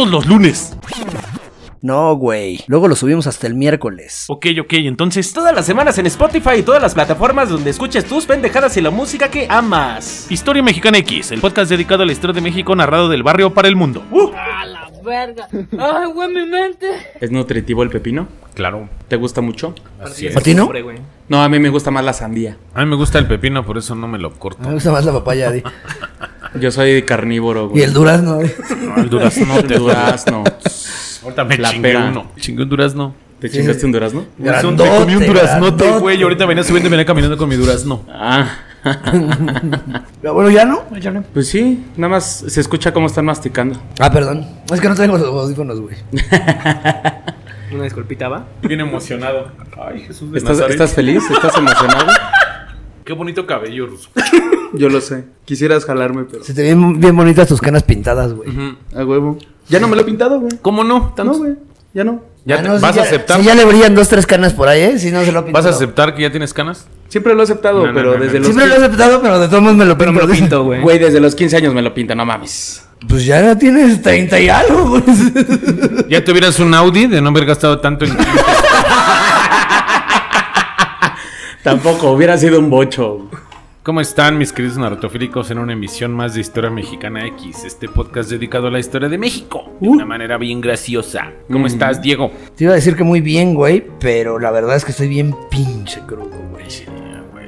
Todos los lunes. No, güey. Luego lo subimos hasta el miércoles. Ok, ok, entonces. Todas las semanas en Spotify y todas las plataformas donde escuches tus pendejadas y la música que amas. Historia Mexicana X, el podcast dedicado a la historia de México narrado del barrio para el mundo. A la verga. Ay, güey, mi mente. ¿Es nutritivo el pepino? Claro. ¿Te gusta mucho? Así es. ¿A ti no? No, a mí me gusta más la sandía. A mí me gusta el pepino, por eso no me lo corto. Me gusta más la papaya. di. Yo soy carnívoro, Y güey. el durazno. No, el durazno te durazno. Ahorita me La chingué uno. Chingué un durazno. ¿Te chingaste un durazno? Me comí un Grandote, duraznote, grandote. güey. Ahorita venía subiendo y venía caminando con mi durazno. Ah. Pero bueno, ¿ya no? ¿Ya no? Pues sí, nada más se escucha cómo están masticando. Ah, perdón. Es que no tengo los audífonos, güey. Una disculpita, ¿va? Bien emocionado. Ay, Jesús de ¿Estás, Nazaret. ¿Estás feliz? ¿Estás emocionado? Qué bonito cabello, Ruso. Yo lo sé. Quisieras jalarme, pero... Se te ven bien bonitas tus canas pintadas, güey. A huevo. Ya no me lo he pintado, güey. ¿Cómo no? No, güey. Ya no. ¿Ya Ah, te- no, si ¿Vas ya- a aceptar? Si ya le brillan dos, tres canas por ahí, ¿eh? Si no se lo pinto. ¿Vas a aceptar que ya tienes canas? Siempre lo he aceptado, No, no, pero no, no. desde los... Siempre lo he aceptado, pero de todos modos me lo Pero pinto. me lo pinto, güey. Güey, desde los 15 años me lo pinta, no mames. Pues ya tienes 30 y algo, güey. Ya tuvieras un Audi de no haber gastado tanto en... Tampoco, hubiera sido un bocho. ¿Cómo están mis queridos narratofílicos en una emisión más de Historia Mexicana X? Este podcast dedicado a la historia de México de una manera bien graciosa. ¿Cómo estás, Diego? Te iba a decir que muy bien, güey, pero la verdad es que estoy bien pinche crudo.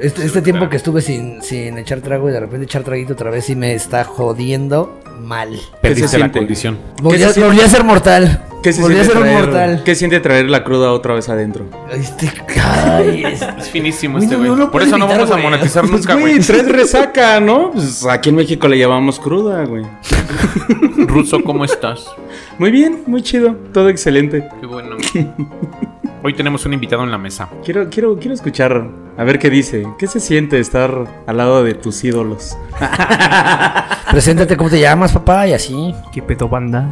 Este, este tiempo que estuve sin, sin echar trago y de repente echar traguito otra vez sí me está jodiendo mal. Perdiste se la condición. Volví a, volví a ser mortal. ¿Qué se volví a siente ser un traer, mortal. ¿Qué siente traer la cruda otra vez adentro? Este, ay, es- Es finísimo este güey. no Por eso no vamos a monetizar Pues, nunca, güey, güey. tres resaca, ¿no? Pues aquí en México le llamamos cruda, güey. Ruso, ¿cómo estás? Muy bien, muy chido, todo excelente. Qué bueno. Hoy tenemos un invitado en la mesa. Quiero, quiero, quiero escuchar, a ver qué dice. ¿Qué se siente estar al lado de tus ídolos? preséntate cómo te llamas, papá, y así. ¿Qué pedo banda?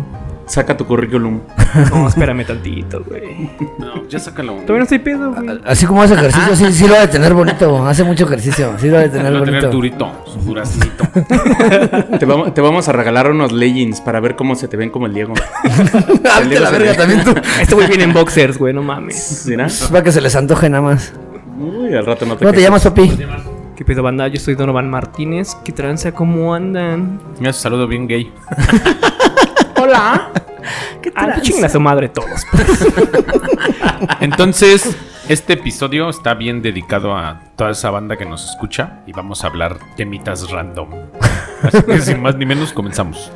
Saca tu currículum. No, espérame tantito, güey. No, ya sácalo. Todavía no estoy pedo, güey. Así como hace ejercicio, sí, sí lo ha de tener bonito. Hace mucho ejercicio, sí lo ha de tener Va a tener bonito. durito, su duraznito. te, vamos, te vamos a regalar unos leggings para ver cómo se te ven como el Diego. Vete a la verga también tú. Este güey viene en boxers, güey, no mames. ¿Mira? Para que se les antoje nada más. Uy, al rato no te ¿Cómo te llamas, papi? ¿Qué pedo banda? Yo soy Donovan Martínez. ¿Qué tranza? ¿Cómo andan? Mira, su saludo bien gay. Hola. ¿Qué tranza? Chinga su madre todos. Entonces, este episodio está bien dedicado a toda esa banda que nos escucha y vamos a hablar temitas random. Así que sin más ni menos comenzamos.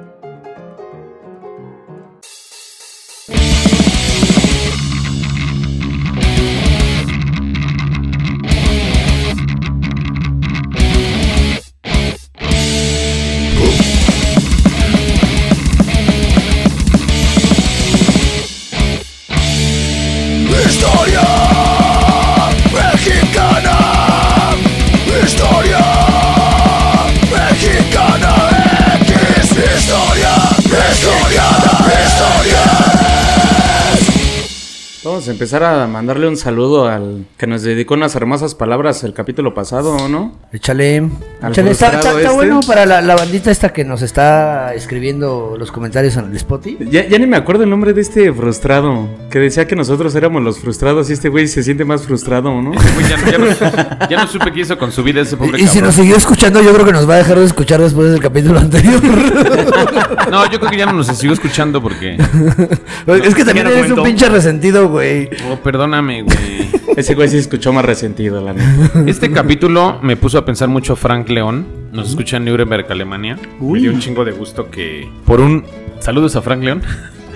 Empezar a mandarle un saludo al que nos dedicó unas hermosas palabras el capítulo pasado, ¿o ¿no? Échale. Al Échale. Está, está- está este. bueno para la, la bandita esta que nos está escribiendo los comentarios en el Spotify. Ya, ya ni me acuerdo el nombre de este frustrado, que decía que nosotros éramos los frustrados y este güey se siente más frustrado, ¿no? Güey, ya, no- ya no, ya no supe qué hizo con su vida ese pobre Y, y si nos siguió escuchando, yo creo que nos va a dejar de escuchar después del capítulo anterior. No, yo creo que ya no nos sigo escuchando porque. es que también eres un pinche resentido, güey. Oh, perdóname, güey. Ese güey sí escuchó más resentido, la neta. Este capítulo me puso a pensar mucho Frank León. Nos escucha en Nuremberg, Alemania. Me dio un chingo de gusto que por un saludos a Frank León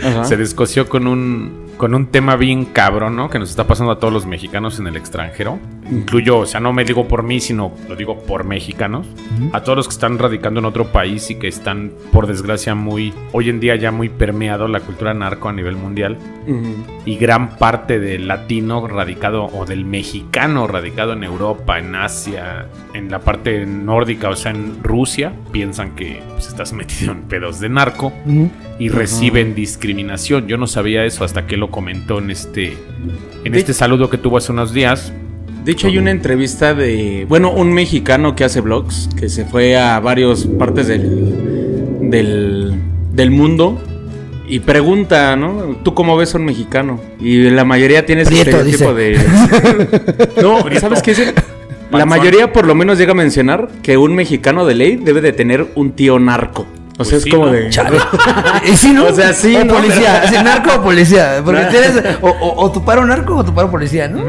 Ajá. se descoció con un con un tema bien cabrón, ¿no? Que nos está pasando a todos los mexicanos en el extranjero. Incluyo, o sea, no me digo por mí, sino lo digo por mexicanos. A todos los que están radicando en otro país y que están, por desgracia, muy, hoy en día ya muy permeado la cultura narco a nivel mundial Ujú. y gran parte del latino radicado o del mexicano radicado en Europa, en Asia, en la parte nórdica, o sea, en Rusia, piensan que pues, estás metido en pedos de narco y reciben discriminación. Yo no sabía eso hasta que lo comentó en este en De- este saludo que tuvo hace unos días. De hecho, hay una entrevista de, bueno, un mexicano que hace vlogs, que se fue a varias partes del, del, del mundo y pregunta, ¿no? ¿Tú cómo ves a un mexicano? Y la mayoría tiene ese Prieto, estereotipo de... no, ¿sabes qué? es? La mayoría por lo menos llega a mencionar que un mexicano de ley debe de tener un tío narco. O sea, Pues es sí, como ¿no? de... Chale. ¿Y sí, no? O sea, sí, O ¿no? policía. Pero- ¿Sí, narco o policía. Porque tienes o, o, o tu paro narco o tu paro policía, ¿no?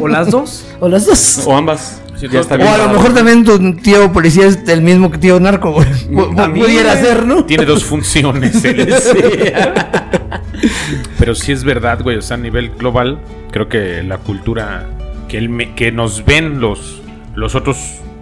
¿O las dos? O las dos. O ambas. Sí, ya todos está O bien. a lo mejor también tu tío policía es el mismo que tío narco, También. Pudiera ser, ¿no? Tiene dos funciones. él. Pero sí es verdad, güey. O sea, a nivel global, creo que la cultura que, el me- que nos ven los, los otros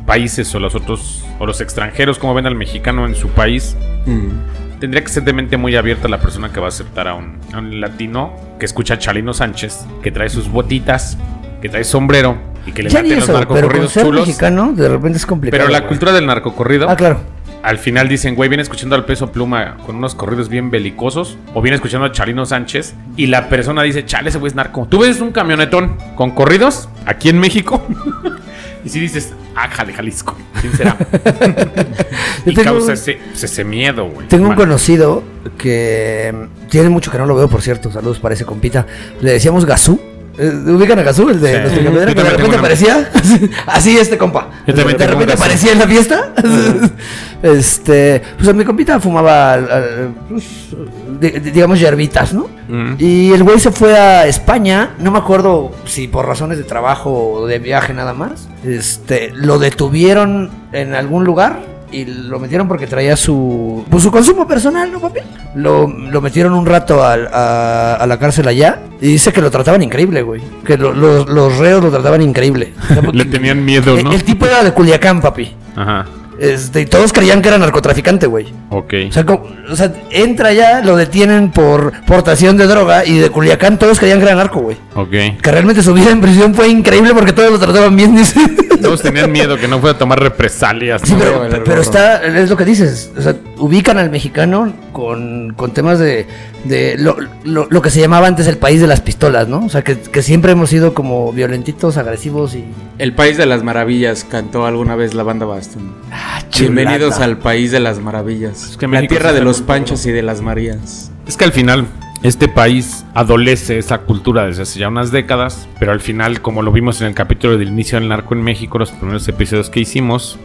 países o los otros o los extranjeros, como ven al mexicano en su país, Mm. tendría que ser de mente muy abierta la persona que va a aceptar a un, a un latino que escucha a Chalino Sánchez, que trae sus botitas, que trae sombrero y que le meten los pero narcocorridos chulos. mexicano de repente es complicado. Pero la güey. cultura del narcocorrido Ah, claro. al final dicen, güey, viene escuchando al peso pluma con unos corridos bien belicosos. O viene escuchando a Chalino Sánchez. Y la persona dice, chale, ese güey es narco. Tú ves un camionetón con corridos aquí en México. y si dices, ah, jale, Jalisco. ¿Quién será? y tengo- causa ese, ese miedo, güey. Tengo un conocido que tiene mucho que no lo veo, por cierto. Saludos para ese compita. Le decíamos Gazú. Eh, ¿Ubican a Gazú, el de Sí. nuestra camionera, que de repente aparecía? Así este compa. Yo también de repente aparecía en la fiesta. este, pues a mi compita fumaba, al- al- pues, di- di- digamos, yerbitas, ¿no? Y el güey se fue a España, no me acuerdo si por razones de trabajo o de viaje nada más. Este, lo detuvieron en algún lugar y lo metieron porque traía su pues su consumo personal, ¿no, papi? Lo, lo metieron un rato al- a, a la cárcel allá y dice que lo trataban increíble, güey. Que lo- los- los reos lo trataban increíble. Le tenían miedo, el, ¿no? el tipo era de Culiacán, papi. Ajá. Este, y todos creían que era narcotraficante, güey. Ok. O sea, como- o sea, entra allá, lo detienen por portación de droga y de Culiacán todos creían que era narco, güey. Ok. Que realmente su vida en prisión fue increíble porque todos lo trataban bien, dice. Todos tenían miedo que no fuera a tomar represalias. Sí, ¿no? pero, está, es lo que dices, o sea, ubican al mexicano con, con temas de, de lo, lo- lo que se llamaba antes el país de las pistolas, ¿no? O sea, que, que siempre hemos sido como violentitos, agresivos y... El País de las Maravillas cantó alguna vez la banda Bastón. Bienvenidos al País de las Maravillas. Es que la tierra de los Panchos y de las Marías. Es que al final este país adolece esa cultura desde hace ya unas décadas, pero al final, como lo vimos en el capítulo del inicio del narco en México, los primeros episodios que hicimos,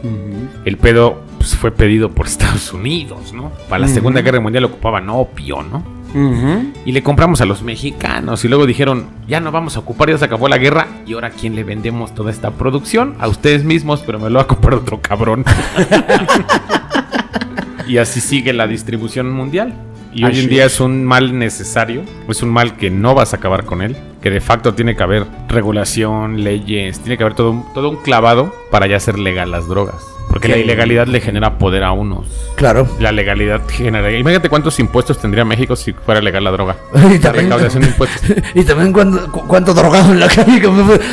el pedo pues, fue pedido por Estados Unidos, ¿no? Para la Segunda Guerra Mundial ocupaban opio, ¿no? Y le compramos a los mexicanos y luego dijeron, ya no vamos a ocupar, ya se acabó la guerra. ¿Y ahora a quién le vendemos toda esta producción? A ustedes mismos, pero me lo va a comprar otro cabrón. y así sigue la distribución mundial. Y hoy en día es. un mal necesario, es un mal que no vas a acabar con él, que de facto tiene que haber regulación, leyes, tiene que haber todo un, todo un clavado para ya hacer legal las drogas. Porque la ilegalidad le genera poder a unos. Claro. La legalidad genera... Imagínate cuántos impuestos tendría México si fuera legal la droga. Y La también, recaudación de impuestos. y también cuánto, cu- cuánto drogado en la calle.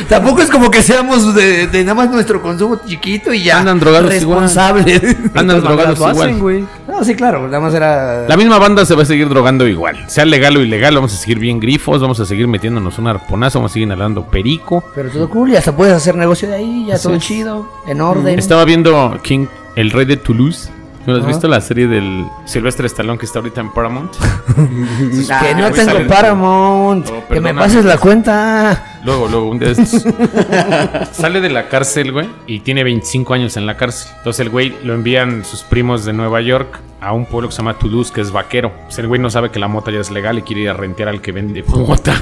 tampoco es como que seamos de, de nada más nuestro consumo chiquito y ya Andan drogados igual. responsables. Andan drogados hacen, igual. güey. No, sí, claro, nada más era... La misma banda se va a seguir drogando igual. Sea legal o ilegal, vamos a seguir bien grifos, vamos a seguir metiéndonos un arponazo, vamos a seguir inhalando perico. Pero todo cool y hasta puedes hacer negocio de ahí, ya Así todo es. chido, en orden. Estaba viendo King, el rey de Toulouse. ¿No has visto la serie del Silvestre Stallone que está ahorita en Paramount? que no Ah, tengo Paramount, Oh, que me pases la cuenta. Luego, luego, un día de estos. Sale de la cárcel, güey, y tiene 25 años en la cárcel. Entonces el güey lo envían sus primos de Nueva York a un pueblo que se llama Toulouse, que es vaquero. Pues el güey no sabe que la mota ya es legal y quiere ir a rentear al que vende mota.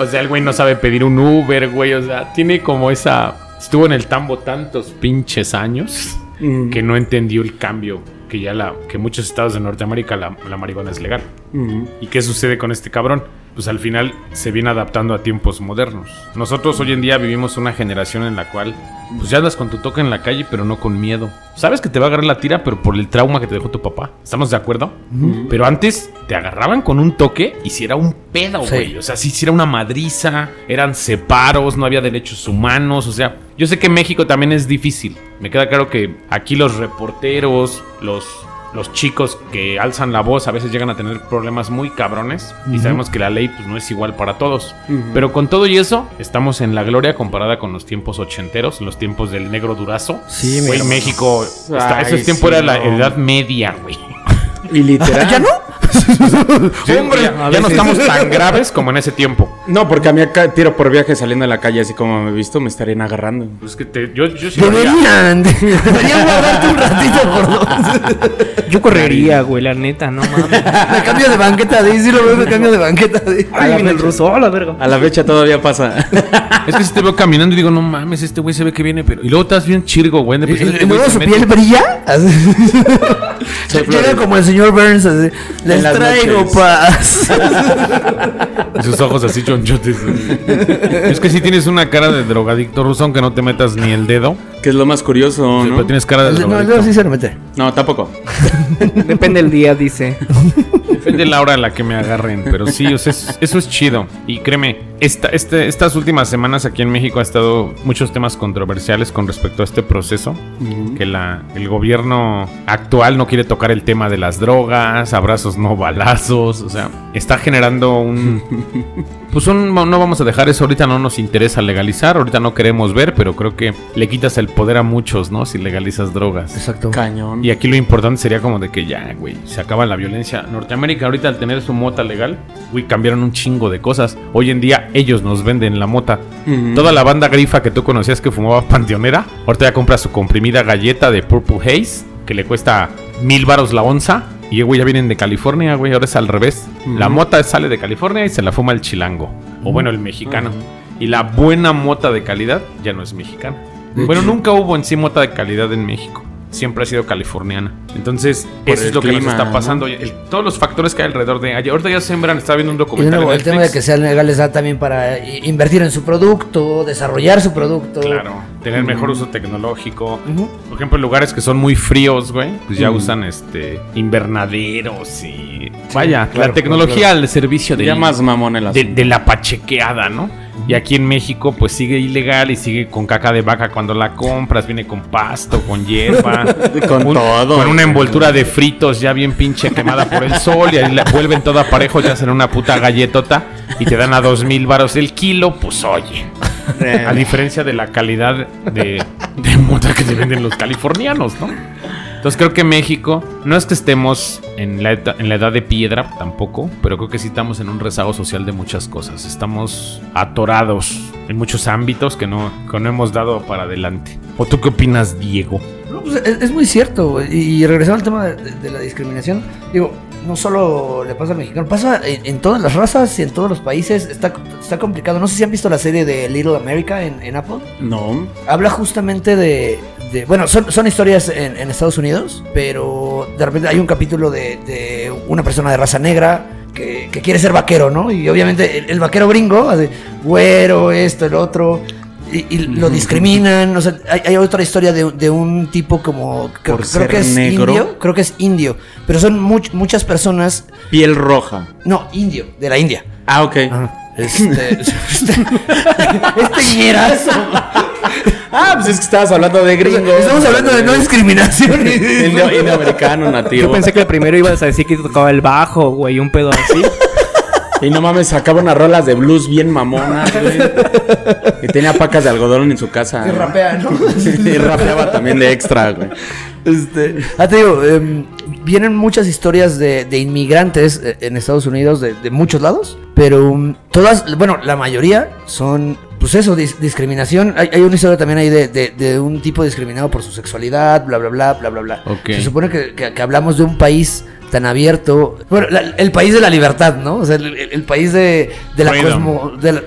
o sea, el güey no sabe pedir un Uber, güey. O sea, tiene como esa... Estuvo en el tambo tantos pinches años Mm. que no entendió el cambio que ya la que muchos estados de Norteamérica la, la marihuana es legal. Mm. ¿Y qué sucede con este cabrón? Pues al final se viene adaptando a tiempos modernos. Nosotros hoy en día vivimos una generación en la cual pues ya andas con tu toque en la calle, pero no con miedo. Sabes que te va a agarrar la tira, pero por el trauma que te dejó tu papá. ¿Estamos de acuerdo? Pero antes te agarraban con un toque y si era un pedo, Sí. güey. O sea, si, si era una madriza, eran separos, no había derechos humanos. O sea, yo sé que México también es difícil. Me queda claro que aquí los reporteros, los, los chicos que alzan la voz a veces llegan a tener problemas muy cabrones. Y sabemos que la ley pues, no es igual para todos. Pero con todo y eso, estamos en la gloria comparada con los tiempos ochenteros, los tiempos del negro durazo. Sí, Güey, México. está- Ay, ese tiempo sí, era la no. edad media, güey. Y literal. ¿Ya no? Sí, Hombre, ya, a ya no estamos tan graves como en ese tiempo. No, porque a mí acá tiro por viaje saliendo de la calle, así como me he visto, me estarían agarrando. Pues que te, yo, yo sí lo haría. Deberían. Deberían guardarte un ratito por dos. Yo correría, güey, la neta, no mames. Me cambio de banqueta de sí lo veo, me cambio de banqueta de Ay, viene el ruso, hola, verga. A la fecha todavía pasa. Es que si te veo caminando y digo, no mames, este güey se ve que viene, pero. Y luego estás bien chirgo, güey. ¿Y, luego su piel brilla? Llega como el señor Burns así. Les traigo noches. paz. Y sus ojos así chonchotes. es que si tienes una cara de drogadicto ruso, aunque no te metas ni el dedo. Que es lo más curioso, Pero ¿no? tienes cara de No, drogadicto. no, sí se lo mete. No, tampoco. Depende del día, dice. Depende de la hora a la que me agarren, pero sí, o sea, es- eso es chido. Y créeme, esta, este- estas últimas semanas aquí en México ha estado muchos temas controversiales con respecto a este proceso. Que la, el gobierno actual no quiere tocar el tema de las drogas, abrazos no balazos, o sea, está generando un... Pues un- no vamos a dejar eso, ahorita no nos interesa legalizar, ahorita no queremos ver, pero creo que le quitas el poder a muchos, ¿no? Si legalizas drogas. Exacto. Cañón. Y aquí lo importante sería como de que ya, güey, se acaba la violencia. Norteamérica ahorita al tener su mota legal, güey, cambiaron un chingo de cosas. Hoy en día ellos nos venden la mota. Toda la banda grifa que tú conocías que fumaba panteonera, ahorita ya compra su comprimida galleta de Purple Haze, que le cuesta mil varos la onza. Y güey, ya vienen de California, güey, ahora es al revés. La mota sale de California y se la fuma el chilango. O bueno, el mexicano. Y la buena mota de calidad ya no es mexicana. Bueno, nunca hubo en sí mota de calidad en México. Siempre ha sido californiana. Entonces, Por eso es lo que clima, nos está ¿no? pasando. El- todos los factores que hay alrededor de. Ayer, ahorita ya sembran, estaba viendo un documental. nuevo, en el tema de que sean legales da también para i- invertir en su producto, desarrollar su producto. Claro, tener mejor uso tecnológico. Por ejemplo, en lugares que son muy fríos, güey, pues ya usan este invernaderos y. Vaya, claro, la tecnología al servicio de, Ya más mamón el de, asunto. de la pachequeada, ¿no? Y aquí en México, pues sigue ilegal y sigue con caca de vaca cuando la compras, viene con pasto, con hierba, Con un- todo. con una envoltura de fritos ya bien pinche quemada por el sol y ahí la vuelven toda parejo, ya hacen una puta galletota y te dan a dos mil varos el kilo, pues oye. A diferencia de la calidad de, de mota que te venden los californianos, ¿no? Entonces creo que México, no es que estemos en la, eta- en la edad de piedra tampoco, pero creo que sí estamos en un rezago social de muchas cosas. Estamos atorados en muchos ámbitos que no, que no hemos dado para adelante. ¿O tú qué opinas, Diego? No, pues, es, es muy cierto. Y, y regresando al tema de, de- de la discriminación, digo, no solo le pasa al mexicano, pasa en, en todas las razas y en todos los países. Está, está complicado. No sé si han visto la serie de Little America en, en Apple. No. Habla justamente de. De- bueno, son, son historias en, en Estados Unidos, pero de repente hay un capítulo de, de una persona de raza negra que, que quiere ser vaquero, ¿no? Y obviamente el, el vaquero gringo, así, güero, esto, el otro. Y, y lo discriminan. O sea, hay, hay otra historia de, de un tipo como. Creo, Por creo que es negro. indio. Creo que es indio. Pero son much- muchas personas. Piel roja. No, indio, de la India. Ah, ok. Este. este, este ñerazo. Ah, pues es que estabas hablando de gringos. Estamos hablando de no discriminación. Indio, indio americano nativo. Yo pensé que el primero ibas a decir que tocaba el bajo, güey, un pedo así. Y no mames, sacaba unas rolas de blues bien mamonas, güey. Y tenía pacas de algodón en su casa. ¿no? rapea, ¿no? Y rapeaba también de extra, güey. Este, ah, te digo, em, vienen muchas historias de, de inmigrantes eh, en Estados Unidos de, de muchos lados, pero um, todas, bueno, la mayoría son, pues eso, dis- discriminación. Hay, hay una historia también ahí de, de- de un tipo discriminado por su sexualidad, bla, bla, bla, bla, bla, bla. Se supone que, que- que hablamos de un país tan abierto, bueno, la- el país de la libertad, ¿no? O sea, el, país de, de la cosmo, de la-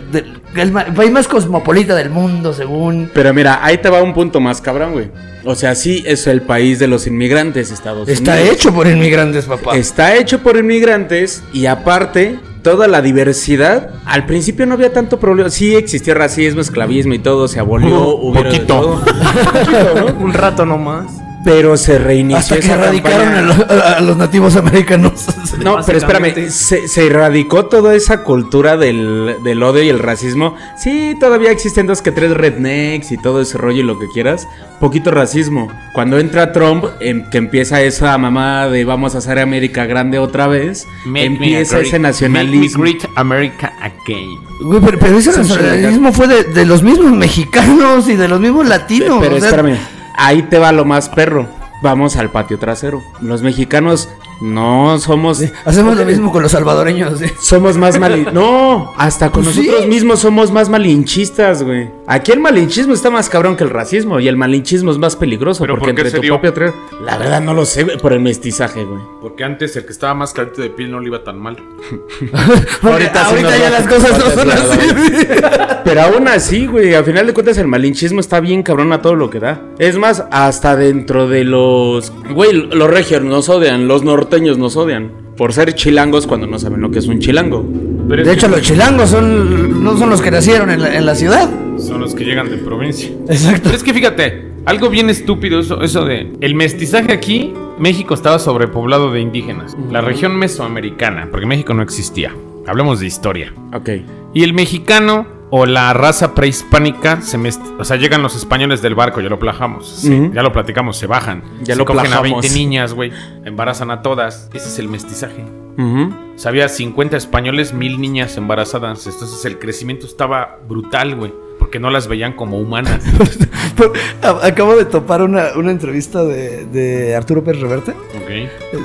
el, país más cosmopolita del mundo, según... Pero mira, ahí te va un punto más cabrón, güey. O sea, sí es el país de los inmigrantes, Estados Está Unidos. hecho por inmigrantes, papá. Está hecho por inmigrantes y aparte toda la diversidad. Al principio no había tanto problema. Sí existía racismo, esclavismo y todo, se abolió, de poquito. todo. Un rato nomás. Pero se reinició Hasta que esa erradicaron campaña. a, los- a- a los nativos americanos. No, pero espérame, se, se erradicó toda esa cultura del, del odio y el racismo. Sí, todavía existen dos que tres rednecks y todo ese rollo y lo que quieras. Poquito racismo. Cuando entra Trump, em- que empieza esa mamá de vamos a hacer América grande otra vez, empieza ese nacionalismo. Make me great America again. Güey, pero, pero ese nacionalismo fue de, de los mismos mexicanos y de los mismos latinos. Pero o sea, espérame, ahí te va lo más perro. Vamos al patio trasero. Los mexicanos no somos. Hacemos lo mismo con los salvadoreños. ¿eh? Somos más malin... No, hasta con Pues nosotros sí. mismos somos más malinchistas, güey. Aquí el malinchismo está más cabrón que el racismo y el malinchismo es más peligroso ¿Pero porque por qué entre se tu dio? propio La verdad no lo sé, güey, por el mestizaje, güey. Porque antes el que estaba más calito de piel no le iba tan mal. Ahorita ahorita, ya las cosas no son así. Pero aún así, güey, al final de cuentas el malinchismo está bien cabrón a todo lo que da. Es más, hasta dentro de los... Güey, los regios nos odian, los norteños nos odian. Por ser chilangos cuando no saben lo que es un chilango. Pero es De que hecho, los chilangos son, no son los que nacieron en la, en la ciudad. son los que llegan de provincia. Exacto. Pero es que fíjate, algo bien estúpido eso, eso de el mestizaje aquí, México estaba sobrepoblado de indígenas. La región mesoamericana, porque México no existía. Hablemos de historia. Ok. Y el mexicano o la raza prehispánica, se mest- o sea, llegan los españoles del barco, ya lo plajamos, sí, ya lo platicamos, se bajan, Ya se lo cogen a plajamos. 20 niñas, güey, embarazan a todas, ese es el mestizaje. Ujú. O sea, había 50 españoles, mil niñas embarazadas, entonces el crecimiento estaba brutal, güey, porque no las veían como humanas. A- Acabo de topar una, una entrevista de, de Arturo Pérez Reverte.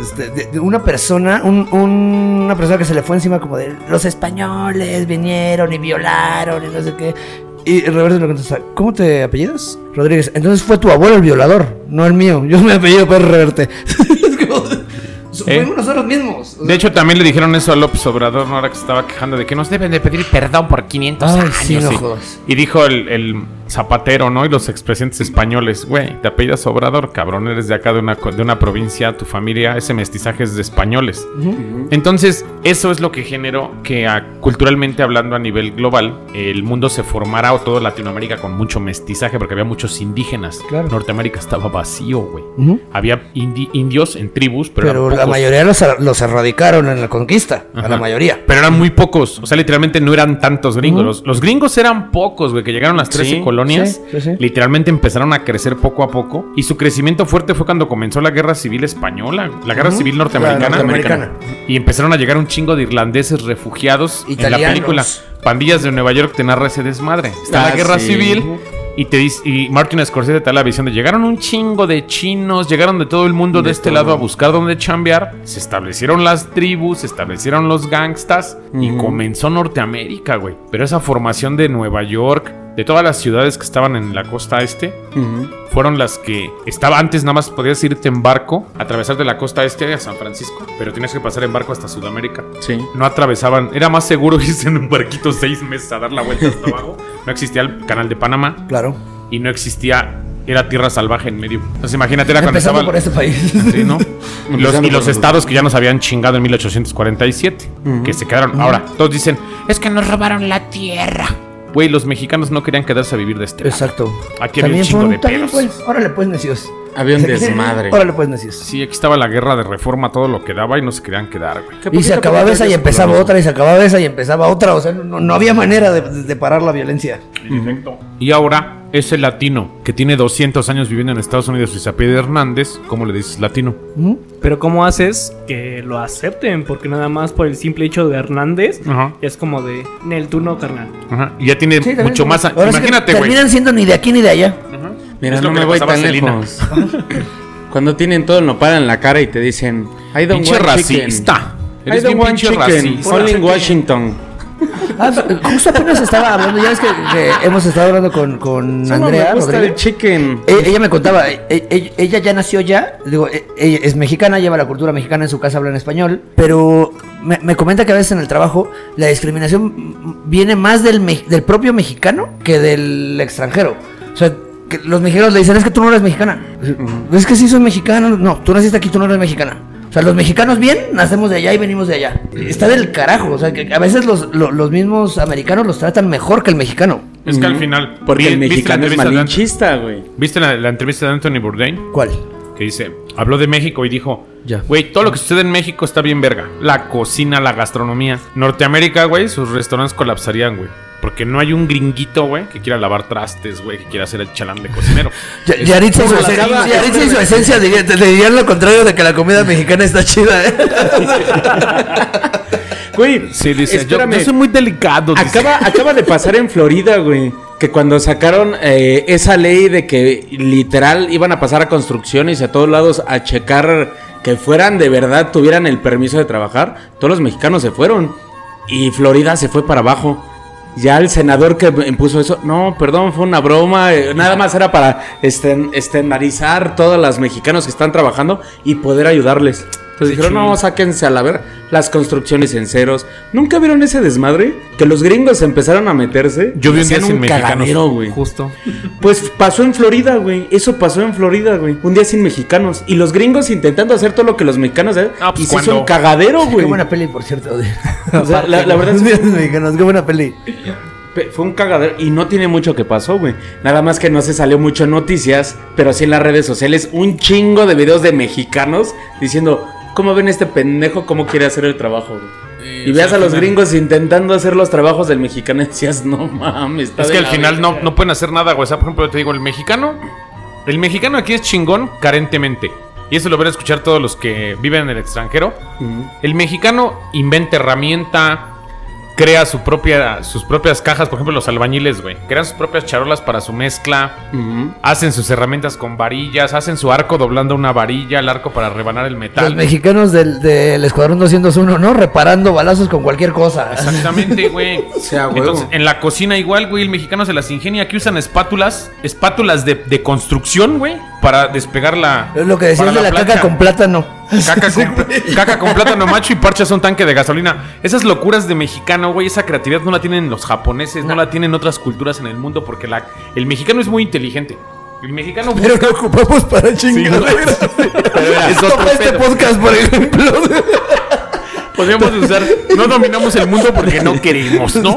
Este, de, de una persona, un- un- una persona que se le fue encima como de los españoles vinieron y violaron y no sé qué. Y Reverte le contesta, ¿cómo te apellidas? Rodríguez. Entonces fue tu abuelo el violador, no el mío. Yo me apellido Pérez Reverte. es como, Eh. fuimos nosotros mismos. O sea, De hecho, también le dijeron eso a López Obrador, ¿no? ahora que se estaba quejando de que nos deben de pedir perdón por 500 Ay, años. sí, no y- dijo el, el Zapatero, ¿no? Y los expresidentes españoles, güey, te apellidas Obrador, cabrón, eres de acá de una, co- de una provincia, tu familia, ese mestizaje es de españoles. Entonces, eso es lo que generó que culturalmente hablando a nivel global, el mundo se formara, o todo Latinoamérica, con mucho mestizaje, porque había muchos indígenas. Claro. Norteamérica estaba vacío, güey. Había indi- indios en tribus, pero, Pero eran la mayoría los, los erradicaron en la conquista. A la mayoría. Pero eran muy pocos. O sea, literalmente no eran tantos gringos. Los, los gringos eran pocos, güey, que llegaron las 13 Sí, colonias. sí, sí, sí. Literalmente empezaron a crecer poco a poco. Y su crecimiento fuerte fue cuando comenzó la guerra civil española, la guerra civil norteamericana. Y empezaron a llegar un chingo de irlandeses refugiados. En la Italianos. película Pandillas de Nueva York te narra ese desmadre. Está Ah, la guerra sí. civil. Y te dice, y Martin Scorsese te da la visión de llegaron un chingo de chinos, llegaron de todo el mundo de, De este todo. lado a buscar dónde chambear, se establecieron las tribus, se establecieron los gangstas y comenzó Norteamérica, güey. Pero esa formación de Nueva York, de todas las ciudades que estaban en la costa este, fueron las que estaba antes nada más podías irte en barco, atravesar de la costa este a San Francisco, pero tienes que pasar en barco hasta Sudamérica. Sí. No atravesaban, era más seguro irse en un barquito seis meses a dar la vuelta hasta abajo. No existía el canal de Panamá Claro. y no existía, era tierra salvaje en medio. Entonces imagínate, era cuando estaba... por este país. Sí, ¿no? Y los, y estados que ya nos habían chingado en 1847, que se quedaron. Ahora, todos dicen, es que nos robaron la tierra. Güey, los mexicanos no querían quedarse a vivir de este. lado. Exacto. Aquí había un chingo fue de también pedos. pues, órale pues necios. Había un desmadre. Órale pues necios. Sí, aquí estaba la guerra de reforma, todo lo que daba y no se querían quedar, güey. Y se acababa esa y empezaba otra y se acababa esa y empezaba otra. O sea, no, no había manera de, de parar la violencia. Y ahora, ese latino que tiene 200 años viviendo en Estados Unidos y se apellida Hernández, ¿cómo le dices latino? Pero ¿cómo haces que lo acepten? Porque nada más por el simple hecho de Hernández Ajá. es como de Nel, tú no, carnal. Ajá. Y ya tiene Sí, también mucho como- más. a- ahora sí que Imagínate, güey. Terminan siendo ni de aquí ni de allá. Mira, Es lo no que me le voy pasaba a tan Selena. lejos. Cuando tienen todo el nopal en la cara y te dicen, I don't Pinche want chicken. racista. I Eres don't bien want pinche chicken. racista. Only in Washington. Ah, justo apenas estaba hablando, ya es que, que hemos estado hablando con, con Solo Andrea me gusta el chicken. E- Ella me contaba, e- e- ella ya nació ya, digo, ella es mexicana, lleva la cultura mexicana en su casa, habla en español, pero me, me comenta que a veces en el trabajo la discriminación viene más del, me- del propio mexicano que del extranjero. O sea, que los mexicanos le dicen, es que tú no eres mexicana. Es que sí soy mexicano. No, tú naciste aquí, tú no eres mexicana. O sea, los mexicanos bien, nacemos de allá y venimos de allá. Está del carajo. O sea, que a veces los, lo- los mismos americanos los tratan mejor que el mexicano. Es que al final. Porque vi- el ¿viste la mexicano es entrevista de- malinchista, güey. ¿Viste la, la entrevista de Anthony Bourdain? ¿Cuál? Que dice, habló de México y dijo, Ya. güey, todo lo que sucede en México está bien verga. La cocina, la gastronomía. Norteamérica, güey, sus restaurantes colapsarían, güey. Porque no hay un gringuito, güey, que quiera lavar trastes, güey, que quiera hacer el chalán de cocinero. Yaritza Yaritza y su esencia diría- dirían lo contrario de que la comida mexicana está chida, ¿eh? Güey, Sí, dice, yo, espérame. yo soy muy delicado. dice. Acaba, acaba de pasar en Florida, güey. Que cuando sacaron eh, esa ley de que literal iban a pasar a construcciones y a todos lados a checar que fueran de verdad, tuvieran el permiso de trabajar, todos los mexicanos se fueron. Y Florida se fue para abajo. Ya el senador que impuso eso, no, perdón, fue una broma, eh, nada más era para esten- estandarizar todos los mexicanos que están trabajando y poder ayudarles. Entonces dijeron, no, sáquense a la ver las construcciones en ceros. ¿Nunca vieron ese desmadre? Que los gringos empezaron a meterse. Yo vi un día sin mexicanos. güey. Justo. Pues pasó en Florida, güey. Eso pasó en Florida, güey. Un día sin mexicanos. Y los gringos intentando hacer todo lo que los mexicanos hacen. Ah, pues, y se hizo un cagadero, Qué güey. buena peli, por cierto. O sea, la, la verdad es que mexicanos, qué buena peli. Pe- Fue un cagadero y no tiene mucho que pasó, güey. Nada más que no se salió mucho en noticias, pero sí en las redes sociales un chingo de videos de mexicanos diciendo, ¿cómo ven este pendejo cómo quiere hacer el trabajo, güey? Y veas a los gringos intentando hacer los trabajos del mexicano y decías, no mames. está Es que al final no, verga". no pueden hacer nada, güey. O sea, por ejemplo, te digo, el mexicano. El mexicano aquí es chingón carentemente. Y eso lo van a escuchar todos los que viven en el extranjero. El mexicano inventa herramienta, crea su propia, sus propias cajas. Por ejemplo, los albañiles, güey. Crean sus propias charolas para su mezcla. Hacen sus herramientas con varillas. Hacen su arco doblando una varilla, el arco para rebanar el Los metal. mexicanos del, del Escuadrón 201, ¿no? Reparando balazos con cualquier cosa. Exactamente, güey. Entonces, en la cocina igual, güey, el mexicano se las ingenia. Aquí usan espátulas, espátulas de, de construcción, güey, para despegar la... Es lo que decías de la, caca plancha. con plátano. Caca con, caca con plátano macho y parchas un tanque de gasolina. Esas locuras de mexicano, güey, esa creatividad no la tienen los japoneses, no, la tienen otras culturas en el mundo porque la, el mexicano es muy inteligente. El mexicano Pero busca... lo ocupamos para chingar. es otro Como este pedo. podcast, por ejemplo. Podríamos usar... No dominamos el mundo porque no queremos, ¿no?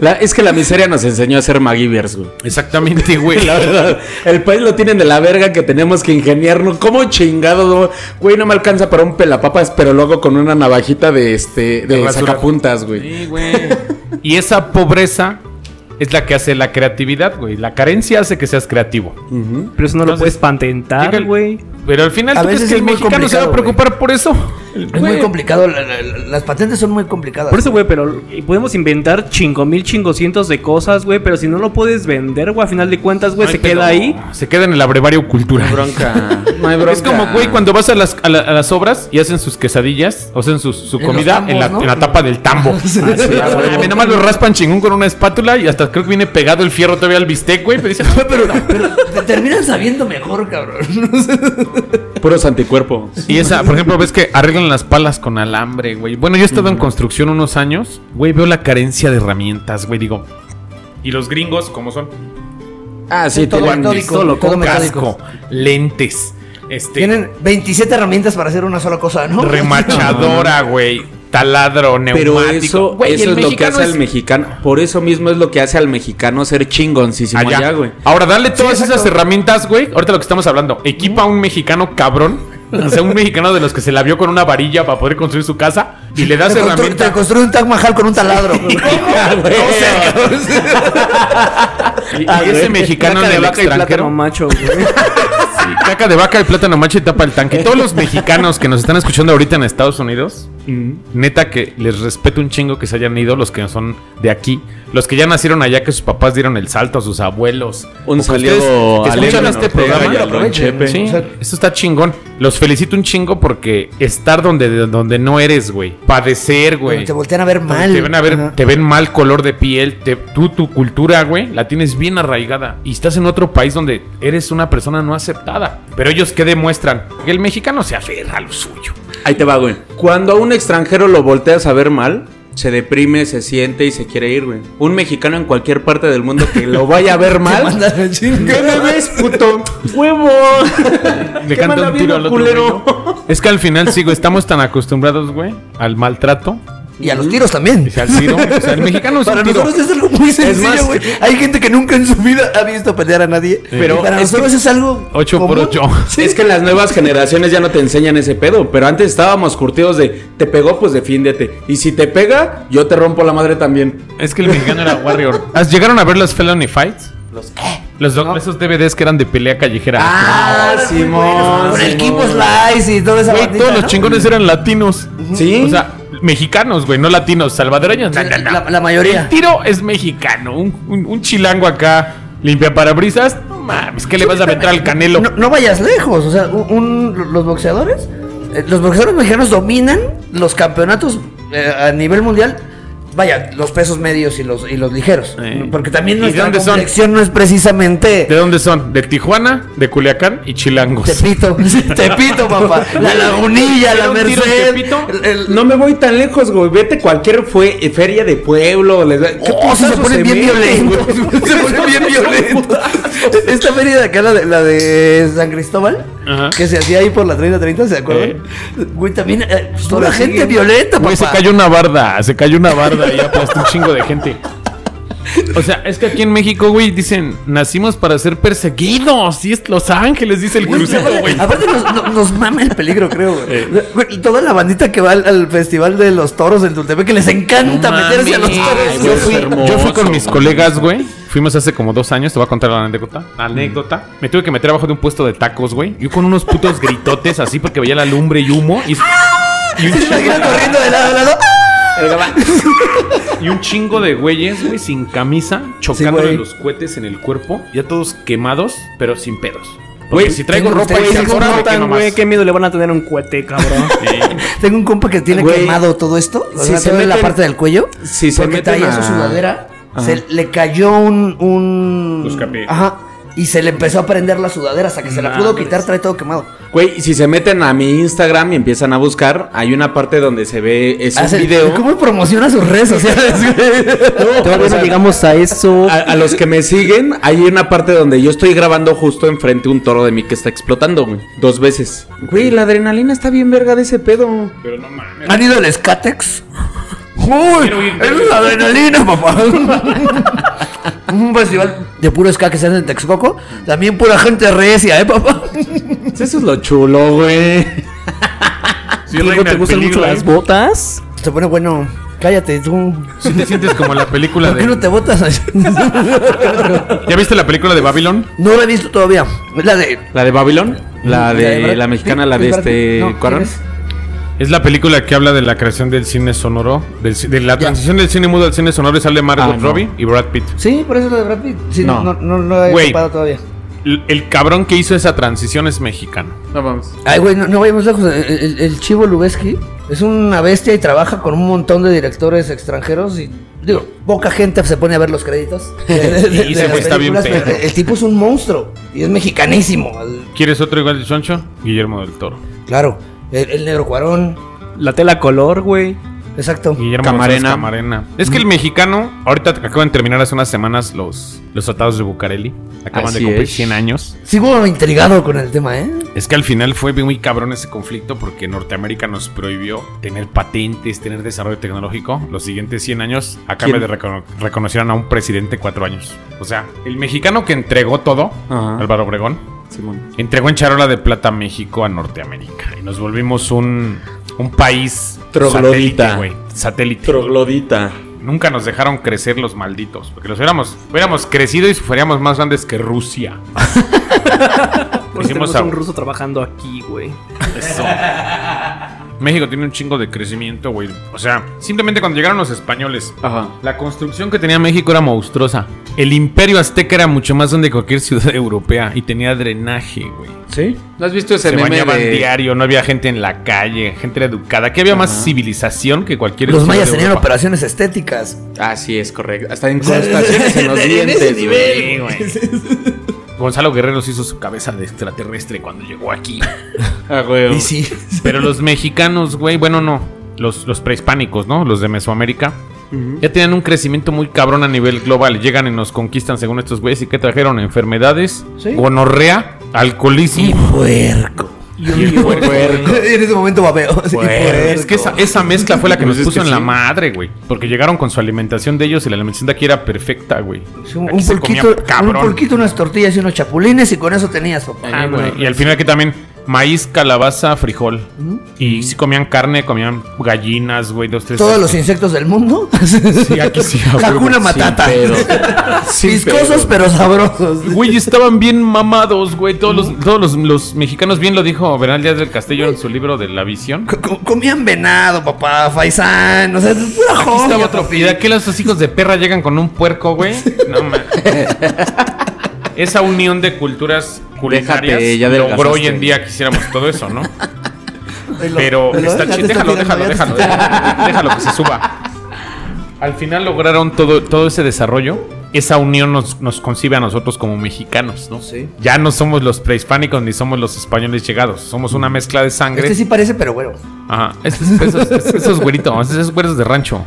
La- es que la miseria nos enseñó a ser MacGyvers, güey. Exactamente, güey. La verdad, el país lo tienen de la verga que tenemos que ingeniarnos. ¿Cómo chingado? Güey, no me alcanza para un pelapapas, pero lo hago con una navajita de este de, De sacapuntas, güey. Sí, güey. Y esa pobreza es la que hace la creatividad, güey. La carencia hace que seas creativo. Pero eso no lo puedes patentar, güey. Pero al final, A ¿tú crees veces que el mexicano se va a preocupar por eso? Es muy complicado. la- la- la- las patentes son muy complicadas. Por eso, güey, pero y podemos inventar chingo mil chingocientos de cosas, güey, pero si no lo puedes vender, güey, a final de cuentas, güey, No se pedo. queda ahí. Se queda en el abrevario cultural. Bronca. No hay bronca. Es como, güey, cuando vas a las, a, la- a las obras y hacen sus quesadillas, o hacen su En comida en, la, ¿no? en la tapa del tambo. Ah, sí, ah, nada más lo raspan chingón con una espátula y hasta creo que viene pegado el fierro todavía al bistec, güey. Pero dicen, "No, pero Pero te terminan sabiendo mejor, cabrón. Puros anticuerpos. Y esa, por ejemplo, ves que arreglan las palas con alambre, güey. Bueno, yo he estado en construcción unos años, güey, veo la carencia de herramientas, güey, digo. Y los gringos, ¿cómo son? Ah, sí, todo tienen- metódico, Solo todo con metódico. casco, lentes, este, Tienen 27 herramientas para hacer una sola cosa, ¿no? remachadora, güey, taladro, neumático. Pero eso, Güey, eso el es lo que mexicano hace es al mexicano. Por eso mismo es lo que hace al mexicano ser chingoncísimo allá, allá, güey. Ahora, dale todas esas herramientas, güey. Ahorita lo que estamos hablando. Equipa a un mexicano cabrón. O sea, un mexicano de los que se la vio con una varilla para poder construir su casa. Y le das Te, constru- te herramientas. construye un Taj Mahal con un taladro. Y, y ese mexicano en el plátano extranjero. macho, güey. Caca de vaca y plátano macho y tapa el tanque. Todos los mexicanos que nos están escuchando ahorita en Estados Unidos, Neta que les respeto un chingo que se hayan ido los que son de aquí. Los que ya nacieron allá, que sus papás dieron el salto a sus abuelos. Un saludo a este Ortega programa. Chepe. Sí, O sea, eso está chingón. Los felicito un chingo porque estar donde, donde no eres, güey. Padecer, güey. Te voltean a ver mal. Te ven, a ver, Ajá. te ven mal color de piel. te- tú, tu cultura, güey, la tienes bien arraigada. Y estás en otro país donde eres una persona no aceptada. Pero ellos, ¿qué demuestran? Que el mexicano se aferra a lo suyo. Ahí te va, güey. Cuando a un extranjero lo volteas a ver mal, se deprime, se siente y se quiere ir, güey. Un mexicano en cualquier parte del mundo que lo vaya a ver mal. ¿Qué me ves, puto? ¡Huevo! Le ¿Qué canta un tiro al otro. culero? güey. Es que al final, sigo, estamos tan acostumbrados, güey, al maltrato. Y a los tiros también. Y al tiro. O sea, el mexicano es Para un tiro. nosotros es algo muy sencillo, güey. Hay gente que nunca en su vida ha visto pelear a nadie. Pero Pero para es nosotros es algo. Ocho por común. ocho. Es que las nuevas generaciones ya no te enseñan ese pedo, pero antes estábamos curtidos de te pegó, pues defiéndete. Y si te pega, yo te rompo la madre también. Es que el mexicano era warrior. ¿Has- ¿Llegaron a ver los Felony Fights? Los Los do- esos DVDs que eran de pelea callejera. Ah, Simón. Con el. Kimbo Slice y Güey, bandita, todos los chingones eran latinos. Sí. O sea, mexicanos, güey, no latinos, salvadoreños. La, la mayoría. El tiro es mexicano. Un, un- un chilango acá limpia parabrisas. No mames, ¿qué le vas a meter al canelo? No, vayas lejos. O sea, un, un- los boxeadores. eh, los boxeadores mexicanos dominan los campeonatos eh, a nivel mundial. Vaya, los pesos medios y los, y los ligeros. Eh. Porque también ¿Y de nuestra dónde son? complexión no es precisamente. ¿De dónde son? De Tijuana, de Culiacán y chilangos. Tepito, Tepito, papá. La lagunilla, la ¿Era un tiro en Merced. Tepito? el- el- No me voy tan lejos, güey. Vete cualquier fue, feria de pueblo. les da- ¿Qué Oh, se putazos ponen bien violentos. Se ponen bien violentos. Esta feria de acá, la de, la de San Cristóbal, Ajá. que se hacía ahí por la 30-30, ¿se acuerdan? Güey, también, eh, pues, toda la gente violenta, papá. Güey, se cayó una barda, se cayó una barda y aplastó un chingo de gente. O sea, es que aquí en México, güey, dicen, nacimos para ser perseguidos. Y es Los Ángeles, dice el crucero, güey. Aparte nos, no- nos mama el peligro, creo, güey. Y toda la bandita que va al, al festival de los toros en Tultepec, que les encanta No meterse a los toros. Ay, Yo fui, hermoso, yo fui con mis colegas, güey. Fuimos hace como dos años, te voy a contar la anécdota. Anécdota. Me tuve que meter abajo de un puesto de tacos, güey. Yo con unos putos gritotes así porque veía la lumbre y humo. Y, y un corriendo de lado a lado. Y un chingo de güeyes, güey, sin camisa, chocándole güey. los cohetes en el cuerpo. Ya todos quemados, pero sin pedos. Güey, Güey, si traigo ropa y se ahora me güey, qué miedo le van a tener a un cohete, cabrón. Tengo un compa que tiene Güey, quemado todo esto. O si sea, se toda la meten- parte del cuello. si se porque meten traía a- su sudadera. Se le cayó un. un... Buscapié. Ajá. Y se le empezó a prender la sudadera hasta que se la pudo quitar, trae todo quemado. Güey, si se meten a mi Instagram y empiezan a buscar, hay una parte donde se ve ese Hace- video. ¿Cómo promociona sus redes sociales, güey? Todavía no llegamos a eso. A, a los que me siguen, hay una parte donde yo estoy grabando justo enfrente un toro de mí que está explotando, güey. Dos veces. Güey, la adrenalina está bien verga de ese pedo. Pero no mames. ¿Han ido al Skatex? ¡Uy! ¡Es la adrenalina, papá! Un festival de puro ska que se hace en Texcoco. También pura gente recia, ¿eh, papá? Eso es lo chulo, güey. Sí, ¿No reina te gustan peligro, mucho las ¿eh? botas? Se pone bueno. Cállate, tú. Sí te sientes como la película ¿Por qué no de... te botas? ¿Ya viste la película de Babylon? no la he visto todavía. Es la de. ¿La de Babylon? La de la mexicana, la de este No, Cuarón. ¿Quién es? La película que habla de la creación del cine sonoro, del de la transición del cine mudo al cine sonoro y sale Margot Ah, no. Robbie y Brad Pitt. Sí, por eso es la de Brad Pitt. Sí, no, No. no, no lo he ocupado todavía. El, cabrón que hizo esa transición es mexicano. No vamos. Ay, güey, no, no vayamos lejos. El, el- el Chivo Lubeski es una bestia y trabaja con un montón de directores extranjeros y. Digo, poca gente se pone a ver los créditos. de- de- de- Y de güey está bien pero. El tipo es un monstruo y es mexicanísimo. ¿Quieres otro igual de Soncho? Guillermo del Toro. Claro, el, el negro cuarón. La tela color, güey. Exacto. Guillermo Camarena. Camarena. Es que el mexicano, ahorita acaban de terminar hace unas semanas los, los tratados de Bucareli. Acaban Así de cumplir es. 100 años. Sigo intrigado con el tema, ¿eh? Es que al final fue muy cabrón ese conflicto porque Norteamérica nos prohibió tener patentes, tener desarrollo tecnológico los siguientes 100 años a cambio ¿Quién? de recono- reconocieran a un presidente cuatro años. O sea, el mexicano que entregó todo, Ajá. Álvaro Obregón, Simón. entregó en charola de plata a México a Norteamérica y nos volvimos un, un país Troglodita. satélite, güey. Satélite. Troglodita. Nunca nos dejaron crecer los malditos. Porque los hubiéramos, hubiéramos crecido y fuéramos más grandes que Rusia. Pues Hicimos tenemos a- un ruso trabajando aquí, güey. Eso. México tiene un chingo de crecimiento, güey. O sea, simplemente cuando llegaron los españoles, Ajá. la construcción que tenía México era monstruosa. El imperio azteca era mucho más grande que cualquier ciudad europea y tenía drenaje, güey. ¿Sí? ¿No has visto ese Se meme bañaban de... diario, no había gente en la calle, gente era educada. Aquí había más civilización que cualquier Los ciudad mayas de tenían operaciones estéticas. Ah, sí, es correcto. Hasta incrustaciones en los En dientes, güey. Gonzalo Guerrero se hizo su cabeza de extraterrestre cuando llegó aquí. Ah, güey. Y sí. Pero los mexicanos, güey, bueno, no. Los, los prehispánicos, ¿no? Los de Mesoamérica. Ya tenían un crecimiento muy cabrón a nivel global. Llegan y nos conquistan según estos güeyes. ¿Y qué trajeron? Enfermedades, Sí. gonorrea, Y alcoholismo. puerco. Y puerco. en ese momento. Sí, Es que esa, mezcla fue la que nos es puso que en la madre, güey. Porque llegaron con su alimentación de ellos y la alimentación de aquí era perfecta, güey. Un, un comía un pulquito, unas tortillas y unos chapulines y con eso tenías, papá. Ah, güey. Y al final aquí también maíz, calabaza, frijol. Y si comían carne, comían gallinas, güey, dos, tres. Todos los insectos del mundo. Sí, aquí sí, a huevo, Hakuna sin Matata. Viscosos pero sabrosos. Güey, estaban bien mamados, güey. Todos, los, todos los, los mexicanos, bien lo dijo Bernal Díaz del Castillo en su libro de La Visión. Co- co- comían venado, papá, faisán, o sea, es pura Aquí joya, estaba otro. papi. ¿Y de qué esos hijos de perra llegan con un puerco, güey? No mames. Esa unión de culturas culinarias Déjate, ya logró hoy en día que hiciéramos todo eso, ¿no? Pero está chido. Déjalo, déjalo, déjalo. Déjalo, déjalo que se suba. Al final lograron todo, todo ese desarrollo. Esa unión nos, nos concibe a nosotros como mexicanos, ¿no? Sí. Ya no somos los prehispánicos ni somos los españoles llegados. Somos una mezcla de sangre. Este sí parece, pero bueno. Ajá. Esos, esos, esos güeritos, esos güeros de rancho.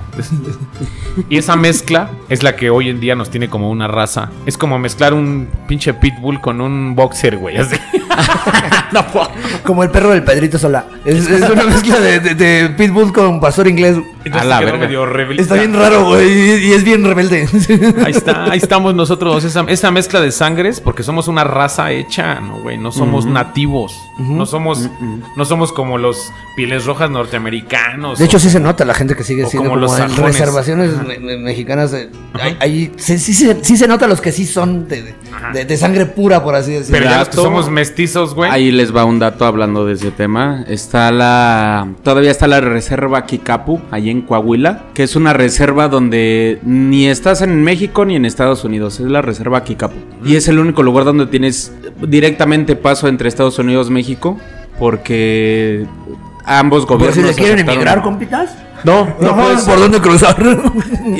Y esa mezcla es la que hoy en día nos tiene como una raza. Es como mezclar un pinche pitbull con un boxer, güey. así. Como el perro del Pedrito Sola. Es, es una mezcla de, de- de pitbull con pastor inglés. Entonces la quedó verga. medio rebelde. Está bien raro, güey, y, es bien rebelde. Ahí está, ahí estamos nosotros, esa, esa mezcla de sangres, porque somos una raza hecha, ¿no, güey? No somos nativos. No somos, no somos como los pieles rojas norteamericanos. De hecho, o- sí se nota la gente que sigue siendo como como, los en sajones. reservaciones me- me- mexicanas. de- sí, se- sí se nota los que sí son de, de- de- de sangre pura, por así decirlo. pero ya los que somos mestizos, güey. Ahí les va un dato hablando de ese tema. Está la. Todavía está la reserva Kikapu, ahí en Coahuila. Que es una reserva donde ni estás en México ni en Estados Unidos. Es la reserva Kikapu. Y es el único lugar donde tienes directamente paso entre Estados Unidos y México. Porque ambos gobiernos. si le quieren emigrar, compitas. No, no puedes. ¿Por dónde cruzar?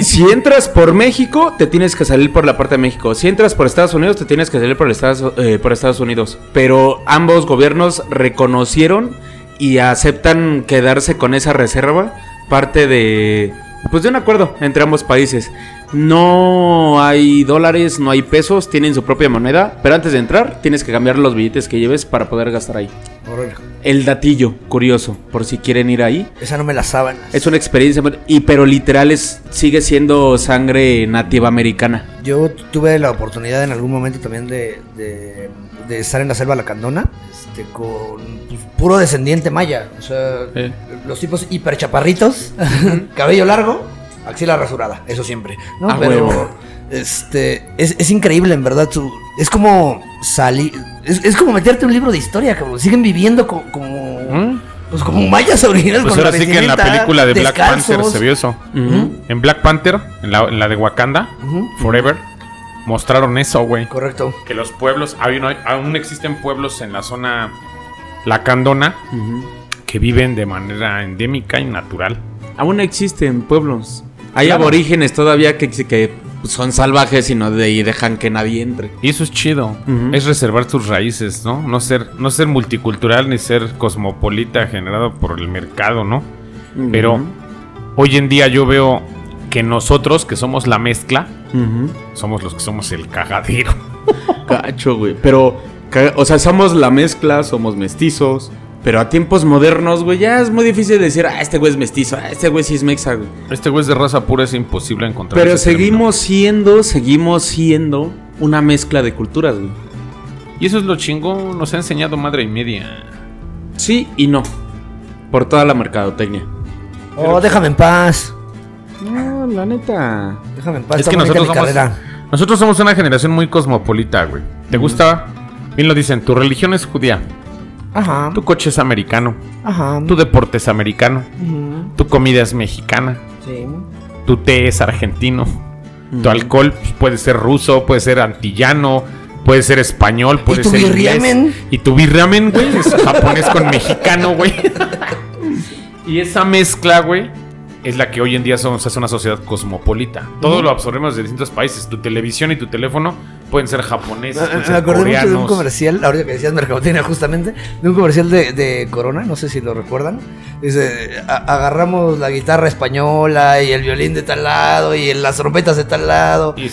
Si entras por México, te tienes que salir por la parte de México. Si entras por Estados Unidos, te tienes que salir por Estados, eh, por Estados Unidos. Pero ambos gobiernos reconocieron y aceptan quedarse con esa reserva, parte de, pues de un acuerdo entre ambos países. No hay dólares, no hay pesos, tienen su propia moneda, pero antes de entrar tienes que cambiar los billetes que lleves para poder gastar ahí. El datillo, curioso, por si quieren ir ahí. Esa no me la saben. Es una experiencia, y pero literal es, sigue siendo sangre nativa americana. Yo tuve la oportunidad en algún momento también de, de- de estar en la selva lacandona este, con pues, puro descendiente maya. O sea, los tipos hiper chaparritos, cabello largo, axila rasurada, eso siempre. ¿no? Ah, Pero huevo. este, es, es increíble, en verdad. su- es como salir. Es, es como meterte un libro de historia, cabrón. Siguen viviendo co- como. ¿Mm? Pues como mayas originales. Pues ahora sí que en la película de Black descalzos. Panther se vio eso. En Black Panther, en la, en la de Wakanda. Forever, mostraron eso, güey. Correcto. Que los pueblos, aún existen pueblos en la zona lacandona que viven de manera endémica y natural. Aún existen pueblos. Hay Claro. aborígenes todavía que, que son salvajes y no de, y dejan que nadie entre. Y eso es chido. Es reservar tus raíces, ¿no? No ser, no ser multicultural ni ser cosmopolita generado por el mercado, ¿no? Pero hoy en día yo veo que nosotros, que somos la mezcla, somos los que somos el cagadero. Gacho, güey. Pero, o sea, somos la mezcla, somos mestizos. Pero a tiempos modernos, güey, ya es muy difícil decir, ah, este güey es mestizo, ah, este güey sí es mexa, güey. Este güey es de raza pura, es imposible encontrar. Pero ese seguimos siendo, seguimos siendo una mezcla de culturas, güey. Y eso es lo chingón, nos ha enseñado madre y media. Sí y no. Por toda la mercadotecnia. Oh, déjame en paz. La neta. Déjame en paz. es que nosotros somos, nosotros somos una generación muy cosmopolita, güey. ¿Te gusta? Bien lo dicen, tu religión es judía. Ajá. Tu coche es americano. Ajá. Tu deporte es americano. Tu comida es mexicana. Sí. Tu té es argentino. Tu alcohol pues, puede ser ruso, puede ser antillano, puede ser español, puede tu ser inglés. birriamen? Y tu birriamen, güey, es japonés con mexicano, güey. y esa mezcla, güey, es la que hoy en día somos es una sociedad cosmopolita. Todo lo absorbemos de distintos países. Tu televisión y tu teléfono pueden ser japoneses, pueden Me acordé mucho de un coreanos. comercial, ahorita que decías mercadotecnia justamente, de un comercial de, de Corona, no sé si lo recuerdan. Dice, "A- agarramos la guitarra española y el violín de tal lado y las trompetas de tal lado. Y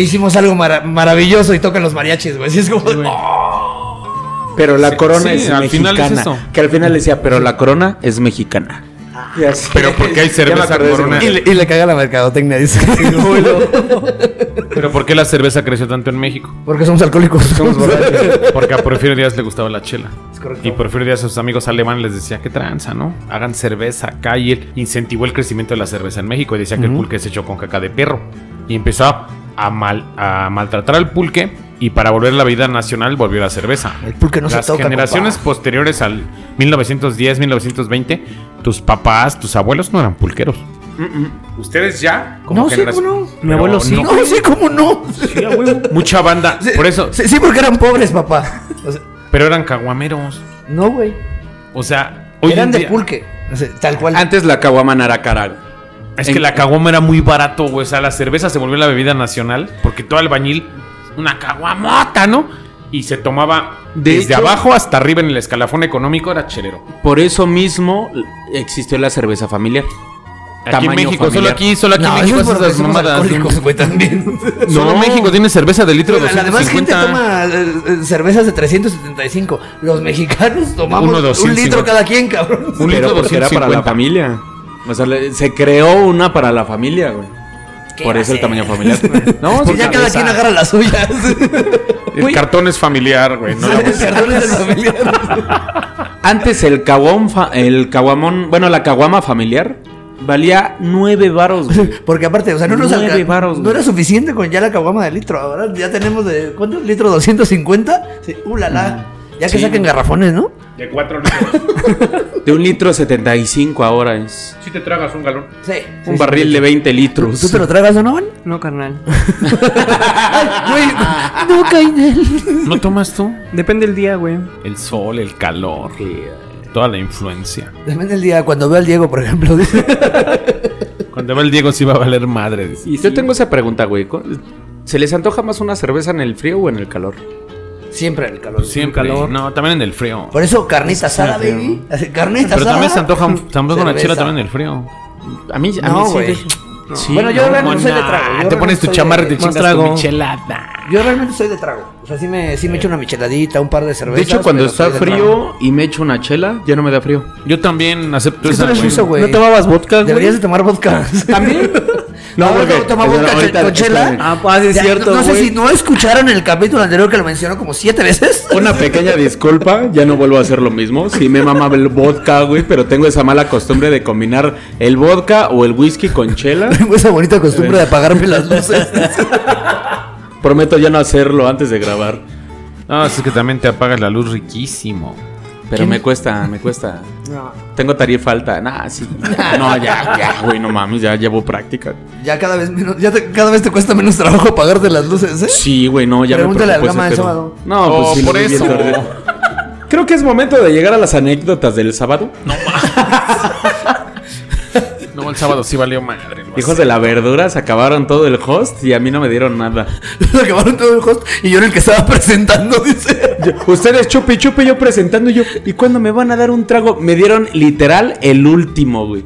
hicimos e algo mara- maravilloso y tocan los mariachis, güey. Así es como... "Oh". Pero la Sí, corona sí, es al final mexicana. es eso. Que al final decía, pero la corona es mexicana. Y así- Pero porque hay Ya cerveza corona. Y le, y le caga la mercadotecnia, dice. Pero ¿por qué la cerveza creció tanto en México? Porque somos alcohólicos. Somos Porque a Porfirio Díaz le gustaba la chela. Es correcto. Y Porfirio Díaz a sus amigos alemanes les decía, qué tranza, ¿no? Hagan cerveza acá. Y él incentivó el crecimiento de la cerveza en México y decía que el pulque se echó con caca de perro. Y empezó a, mal, a maltratar al pulque y para volver a la vida nacional volvió la cerveza. El pulque no se Las toca, generaciones posteriores al 1910, 1920, tus papás, tus abuelos no eran pulqueros. Ustedes ya, como No, sí, generación- ¿cómo no? Mi abuelo sí. No, sí, ¿cómo no? Sí, a huevo. Mucha banda, por eso, Sí, sí, porque eran pobres, papá. O sea, pero eran caguameros. no, güey. O sea, hoy Eran de pulque. O sea, tal cual. Antes la caguama no era cara. Es En- que la caguama era muy barato, güey. O sea, la cerveza se volvió la bebida nacional porque todo albañil, una caguamota, ¿no? Y se tomaba De desde hecho- abajo hasta arriba en el escalafón económico, era chelero. Por eso mismo existió la cerveza familiar. Aquí en México, solo aquí, solo aquí no, en México eso es haces porque las somos mamadas. alcohólicos, güey, también. Solo No. México tiene cerveza de litro La demás gente 250. toma eh, eh, cervezas de 375. Los mexicanos tomamos Uno un 250. litro cada quien, cabrón. Un litro Pero porque era para la 250. familia. O sea, se creó una para la familia, güey. ¿Qué Por eso el tamaño familiar. No, Pues sí, ya cada quien agarra las suyas. El cartón es familiar, güey. No El cartón es del familiar. Antes el caguamón, fa- el caguamón, bueno, la caguama familiar valía nueve varos, güey. Porque aparte, o sea, no nos Nueve varos, No era suficiente con ya la caguama de litro. Ahora ya tenemos de. ¿Cuánto? ¿Litro 250? Sí, uh, la, la. Ya que Sí. saquen garrafones, ¿no? De 4 litros. De un litro 75 ahora es. Si te tragas un galón. Sí. Un barril de 20 litros. ¿Tú te lo tragas o no, Van? No, carnal. Güey, no él. ¿No tomas tú? Depende del día, güey. El sol, el calor, toda la influencia. Depende del día. Cuando veo al Diego, por ejemplo, dice. Cuando va el Diego sí va a valer madre. dice. Y yo tengo esa pregunta, güey. ¿co- ¿Se les antoja más una cerveza en el frío o en el calor? Siempre en el calor. Siempre. calor. No, también en el frío. Por eso, carnita asada, baby. Carnita Pero asada. también se antoja, se antoja una chela también en el frío. A mí, a No, mí sí. de Bueno, yo no, realmente no, soy de trago. Yo Te realmente pones tu soy chamarra y de- te chingas tu trago. michelada. Yo realmente soy de trago. O sea, sí me, sí me echo una micheladita, un par de De cervezas. hecho, cuando pero está de frío y me echo una chela, ya no me da frío. Yo también acepto Es que tú esa, eres güey. suizo, güey. ¿No tomabas vodka, güey? Deberías de tomar vodka. ¿También? No, porque- no, toma espera, vodka ahorita- con chela. espérame. Ah, pues es Ya, cierto, No, no sé si no escucharon el capítulo anterior que lo mencionó como siete veces. Una pequeña disculpa, ya no vuelvo a hacer lo mismo. Sí me mama el vodka, güey, pero tengo esa mala costumbre de combinar el vodka o el whisky con chela. Tengo esa bonita costumbre de apagarme las luces. Prometo ya no hacerlo antes de grabar. No, es que también te apagas la luz riquísimo. Pero me cuesta, me cuesta. Tengo tarifa alta. Nah, sí. No, ya, ya, güey, no mames, ya llevo práctica. Ya cada vez menos, ya te- cada vez te cuesta menos trabajo apagarte las luces, ¿eh? Sí, güey, no, ya Pregúntale me al preocupó Gama de sábado. No, Oh, pues sí, por eso. Creo que es momento de llegar a las anécdotas del sábado. No, el sábado sí valió madre. Hijos de la verdura, se acabaron todo el host y a mí no me dieron nada. Lo acabaron todo el host y yo era el que estaba presentando, dice. Yo- Ustedes chupe y chupe, yo presentando y yo. ¿Y cuándo me van a dar un trago? Me dieron literal el último, güey.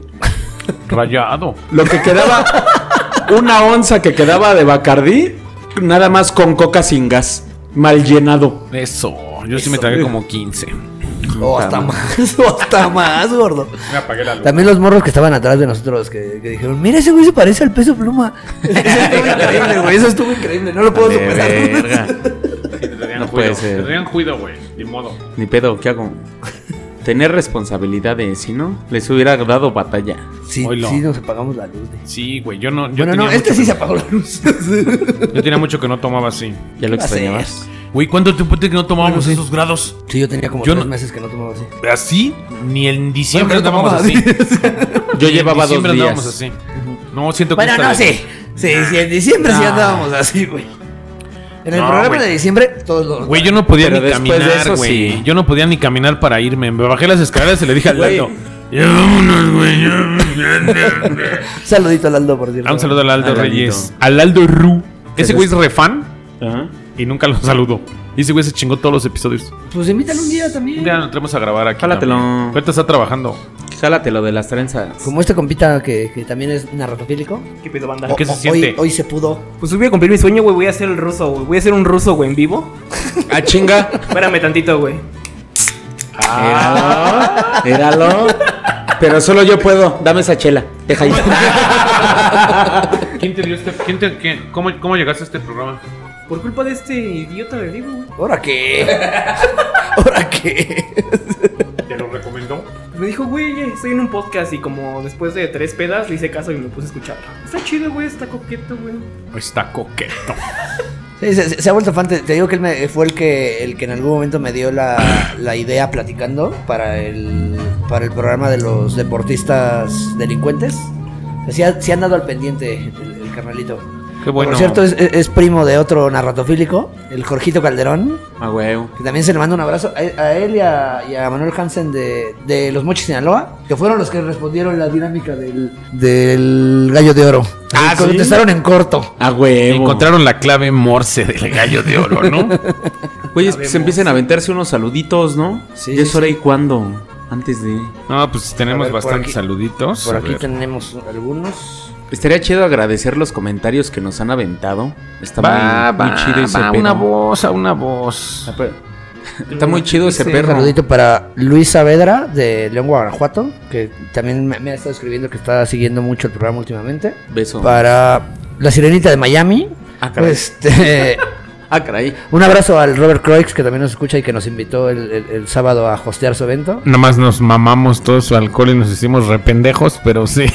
Rayado. Lo que quedaba, una onza que quedaba de Bacardí, nada más con coca sin gas, mal llenado. Eso. Yo sí me tragué como 15. O hasta más, o hasta más, gordo. Me apagué la luz. También los morros que estaban atrás de nosotros que, que dijeron, mira ese güey se parece al peso pluma. Eso estuvo increíble, güey. Eso estuvo increíble. No lo puedo superar. verga. No No puede puede ser. Cuido, güey. Ni modo. Ni pedo, ¿qué hago? Tener responsabilidades, si no, les hubiera dado batalla. Sí, Oilo. sí, nos apagamos la luz. güey. Sí, güey. Yo no. Yo Bueno, tenía no, este sí que se apagó la luz. Yo tenía mucho que no tomaba así. ¿Ya lo extrañabas? Güey, ¿cuánto tiempo tiene que no tomábamos esos grados? Sí, yo tenía como Yo tres no- meses que no tomaba así. ¿Así? Ni en diciembre Bueno, andábamos así. Yo Ni en llevaba dos días. así. No, siento que Bueno, no, sí. Sí, sí, en diciembre sí andábamos así, güey. En el No, programa de diciembre, todos los. Güey, yo no podía Pero ni caminar, güey. sí. Yo no podía ni caminar para irme. Me bajé las escaleras y le dije al Güey. Aldo. Ya vámonos, güey. ya". Saludito al Aldo, por cierto. Ah, un saludo al Aldo Al Reyes. Al Aldo Ru. Ese es güey es refan Ajá. Y nunca lo saludo. Y ese güey se chingó todos los episodios. Pues invítalo un día también. Ya lo traemos a grabar aquí. Jálatelo. también. Ahorita está trabajando. Jálate lo de las trenzas. Como este compita que, que también es narratofílico. ¿Qué pedo, banda? ¿Qué se o- siente? Hoy, hoy se pudo. Pues voy a cumplir mi sueño, güey. Voy a ser el ruso, güey. Voy a ser un ruso, güey, en vivo. Ah, chinga. Espérame tantito, güey. Éralo. Éralo. Pero solo yo puedo. Dame esa chela. Deja ahí. ¿Quién te dio este? quién te- quién- cómo, ¿Cómo llegaste a este programa? Por culpa de este idiota de Diego, güey. ¿Ahora qué? ¿Ahora qué? ¿Te lo recomendó? Me dijo, güey, estoy en un podcast y como después de tres pedas le hice caso y me puse a escuchar. Está chido, güey, está coqueto, güey. Está coqueto. Sí, se, se ha vuelto fan. Te, te digo que él me- fue el que, el que en algún momento me dio la, la idea platicando para el, para el programa de los deportistas delincuentes. Sí, ha- sí han dado al pendiente el, el carnalito. Qué bueno. Por cierto, es, es primo de otro narratofílico, el Jorgito Calderón, A huevo. que también se le manda un abrazo a, a él y a, y a Manuel Hansen de, de Los Mochis Sinaloa, que fueron los que respondieron la dinámica del, del gallo de oro. Ah, ¿sí? Contestaron en corto. A huevo. Encontraron la clave morse del gallo de oro, ¿no? Güey, es que se empiecen a aventarse unos saluditos, ¿no? Sí, Ya es sí, hora y cuándo. Antes de. No, pues tenemos ver, bastantes aquí- saluditos. Por aquí tenemos algunos. Estaría chido agradecer los comentarios que nos han aventado. Está Va, muy, muy va, chido ese va, pedo. una voz, a una voz. Ah, Está muy chido ese Un perro. saludito para Luis Saavedra de León, Guanajuato, que también me, me ha estado escribiendo que está siguiendo mucho el programa últimamente. Beso. Para La Sirenita de Miami. Ah, caray. Este, Ah, caray. un abrazo al Robert Croix, que también nos escucha y que nos invitó el, el- el sábado a hostear su evento. Nada más nos mamamos todo su alcohol y nos hicimos rependejos, pero sí.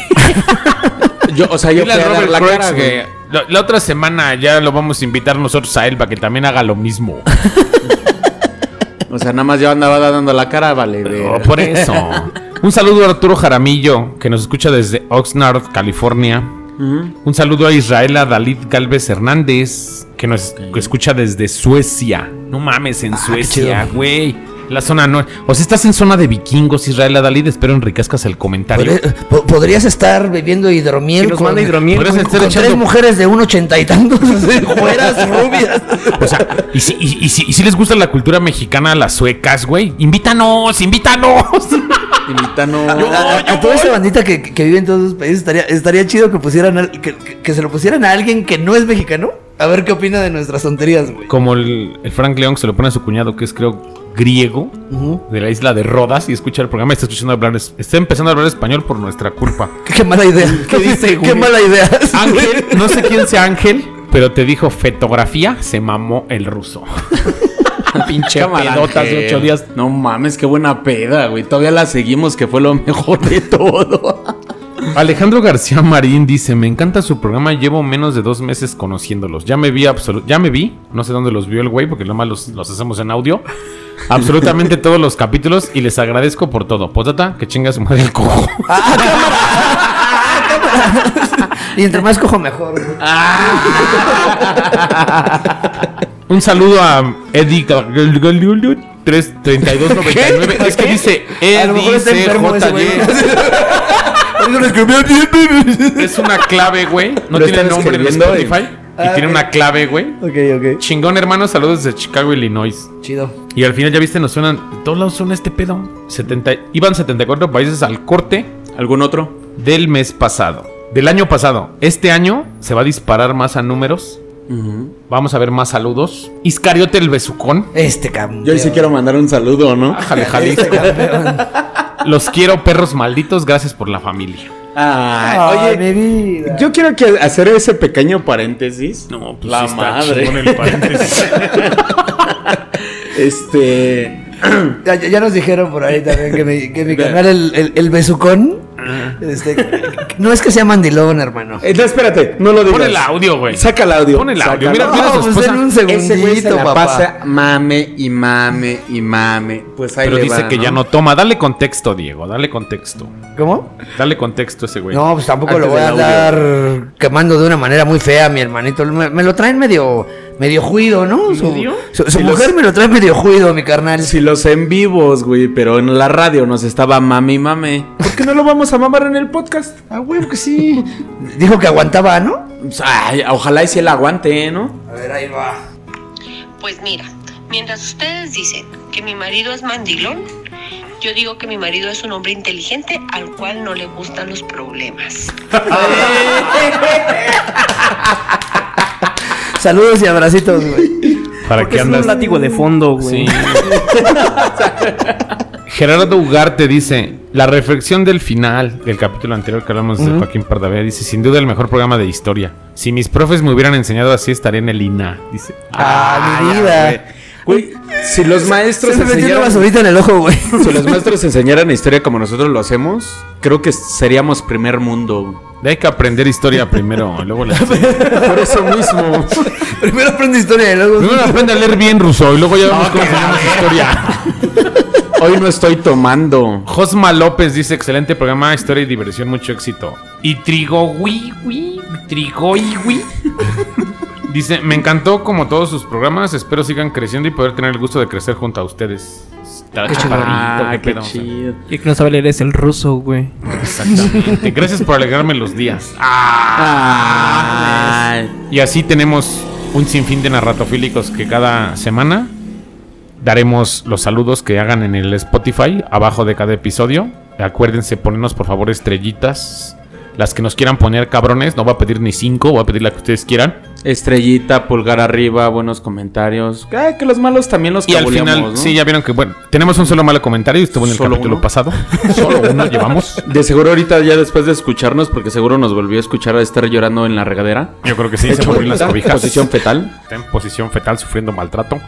Yo, o sea, yo fui a dar la cara, que la, la otra semana ya lo vamos a invitar nosotros a él para que también haga lo mismo. güey. O sea, nada más yo andaba dando la cara, vale. Ver. por eso. Un saludo a Arturo Jaramillo, que nos escucha desde Oxnard, California. Un saludo a Israela Dalit Galvez Hernández, que nos escucha desde Suecia. No mames, en Ah, Suecia, güey. La zona no. O sea, estás en zona de vikingos, Israela Dalit. Espero enriquezcas el comentario. Podría- po- podrías estar bebiendo hidromiel nos con, manda hidromiel. Podrías güey. estar con echando- tres mujeres de un ochenta y tantos, güeras, rubias. O sea, y si, y- y si- y si les gusta la cultura mexicana, las suecas, güey, invítanos, invítanos. Invitanos. A, a- a toda esa bandita que, que vive en todos los países estaría, estaría chido que pusieran al- que, que- que se lo pusieran a alguien que no es mexicano. A ver qué opina de nuestras tonterías, güey. Como el, el Frank León que se lo pone a su cuñado, que es creo griego, de la isla de Rodas, y escucha el programa y está escuchando hablar, es- está empezando a hablar español por nuestra culpa. Qué mala idea. ¿Qué dice, Qué güey? mala idea. Ángel, no sé quién sea Ángel, pero te dijo fotografía, se mamó el ruso. Pinche de Ángel. ocho días. No mames, qué buena peda, güey. Todavía la seguimos, que fue lo mejor de todo. Alejandro García Marín dice, me encanta su programa, llevo menos de dos meses conociéndolos. Ya me vi ya me vi, no sé dónde los vio el güey, porque nomás los, los hacemos en audio. Absolutamente todos los capítulos y les agradezco por todo. Potata, que chingas madre el cojo. Y entre más cojo mejor. güey. Un saludo a Eddie 33299. Es que dice Eddie. CJY. Es una clave, güey. No tiene nombre en Spotify. Y Ah, tiene una clave, güey. ok, ok. Chingón, hermano. Saludos desde Chicago, Illinois. Chido. Y al final, ya viste, nos suenan. de Todos lados suena este pedo. 70, iban 74 países al corte ¿Algún otro? del mes pasado. Del año pasado. Este año se va a disparar más a números. Vamos a ver más saludos. Iscariote el besucón. Este cabrón. Yo sí quiero mandar un saludo, ¿no? Jale, jale. Este. Los quiero, perros malditos. Gracias por la familia. Ay, Ay, oye, mi vida. yo quiero que hacer ese pequeño paréntesis. No, pues la sí está madre. chingón el paréntesis. Este. Ya nos dijeron por ahí también que mi, que mi canal, el, el, el besucón, Este, no es que sea mandilón, hermano. Eh, no, espérate, no lo digas. Pon el audio, güey. Saca el audio. Pon el audio. Mira, mira No, pues en un Ese güey se segundito, la papá. pasa mame y mame y mame. Pues ahí Pero le dice va, que ya no toma. Dale contexto, Diego. Dale contexto. ¿Cómo? Dale contexto a ese güey. No, pues tampoco Antes lo voy a andar quemando de una manera muy fea, mi hermanito. Me, me lo traen medio, medio juido, ¿no? Su, su- su Si los- mujer me lo trae medio juido, mi carnal. Si los en vivos, güey, pero en la radio nos estaba mame y mame. ¿Por qué no lo vamos a mamar en el podcast? Ah, huevo que sí. Dijo que aguantaba, ¿no? Ay, ojalá y si él aguante, ¿no? A ver, ahí va. Pues mira, mientras ustedes dicen que mi marido es mandilón, yo digo que mi marido es un hombre inteligente al cual no le gustan los problemas. Saludos y abracitos, güey. ¿Para Porque qué es andas? un látigo de fondo, güey. Sí. Gerardo Ugarte dice, la reflexión del final del capítulo anterior que hablamos de Joaquín Pardavé, dice, sin duda el mejor programa de historia. Si mis profes me hubieran enseñado así, estaría en el INA. Dice, Ah, mi vida. Güey, si los maestros Se enseñaran, en el ojo, güey. si los maestros enseñaran historia como nosotros lo hacemos, creo que seríamos primer mundo. hay que aprender historia primero, luego. Por eso mismo. Primero aprende historia y luego. Primero aprende a leer bien ruso y luego ya vemos cómo enseñamos historia. Hoy no estoy tomando. Josma López dice, excelente programa, historia y diversión, mucho éxito. Y Trigo, wi, wi, Trigo, y, wi. Dice, me encantó como todos sus programas, espero sigan creciendo y poder tener el gusto de crecer junto a ustedes. Está chaparrito, Ah, qué qué pedo, o sea. chido. Y que no sabe leer es el ruso, güey. Exactamente. Gracias por alegrarme los días. Ay. Y así tenemos un sinfín de narratofílicos que cada semana daremos los saludos que hagan en el Spotify abajo de cada episodio. Acuérdense ponernos por favor estrellitas. Las que nos quieran poner cabrones, no voy a pedir ni cinco, voy a pedir la que ustedes quieran. Estrellita, pulgar arriba, buenos comentarios. Ay, que los malos también los Y al final, ¿no? sí, ya vieron que, bueno, tenemos un solo malo comentario, estuvo en el ¿Solo capítulo uno? pasado. Solo uno llevamos. De seguro ahorita ya después de escucharnos, porque seguro nos volvió a escuchar a estar llorando en la regadera. Yo creo que sí, se movió en las cobijas. posición fetal. Está en posición fetal sufriendo maltrato.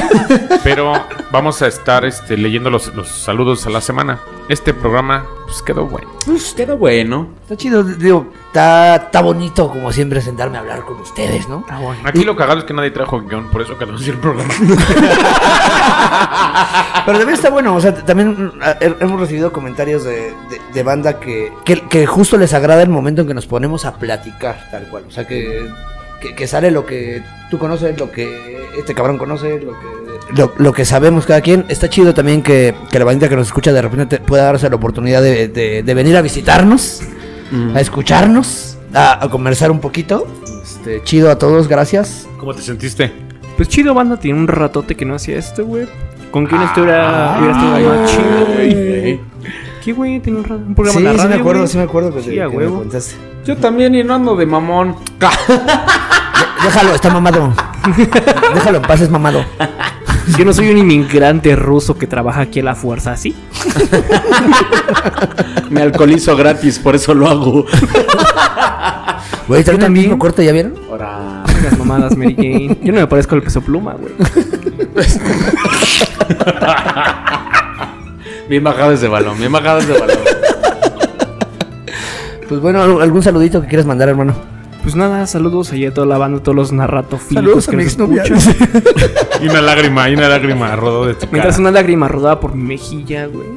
Pero vamos a estar este, leyendo los, los saludos a la semana. Este programa pues, quedó bueno. Pues quedó bueno. Está chido, digo, está, está bonito como siempre sentarme a hablar con ustedes, ¿no? Aquí lo cagado es que nadie trajo guion, por eso quedó el programa. Pero también está bueno, o sea, también he- hemos recibido comentarios de, de- de banda que, que, que justo les agrada el momento en que nos ponemos a platicar, tal cual. O sea, que, que, que sale lo que tú conoces, lo que este cabrón conoce, lo que, lo, lo que sabemos cada quien. Está chido también que, que la bandita que nos escucha de repente te- pueda darse la oportunidad de, de- de venir a visitarnos, a escucharnos, a, a conversar un poquito. Este, chido a todos, gracias. ¿Cómo te sentiste? Pues chido, banda, tiene un ratote que no hacía esto, güey. ¿Con quién estuviera, hubiera estado más chido, güey? ¿Qué, güey? Tiene un, un programa Sí, de sí radio, me acuerdo, güey. sí me acuerdo que, Sí, te- a que me huevo. contaste. Yo también y no ando de mamón. Déjalo, está mamado. Déjalo en paz, es mamado. Yo no soy un inmigrante ruso que trabaja aquí a la fuerza, ¿sí? Me alcoholizo gratis, por eso lo hago. Güey, traen el también. mismo corte, ¿ya vieron? Ahora. Las mamadas, Mary Jane. Yo no me parezco al peso pluma, güey. Bien bajadas de balón, bien bajadas de balón. Pues bueno, ¿al- ¿algún saludito que quieras mandar, hermano? Pues nada, saludos allá a toda la banda, a todos los narratofílicos Saludos a que nos escuchan. Y una lágrima, y una lágrima rodó de tu Mientras cara. una lágrima rodaba por mi mejilla, güey.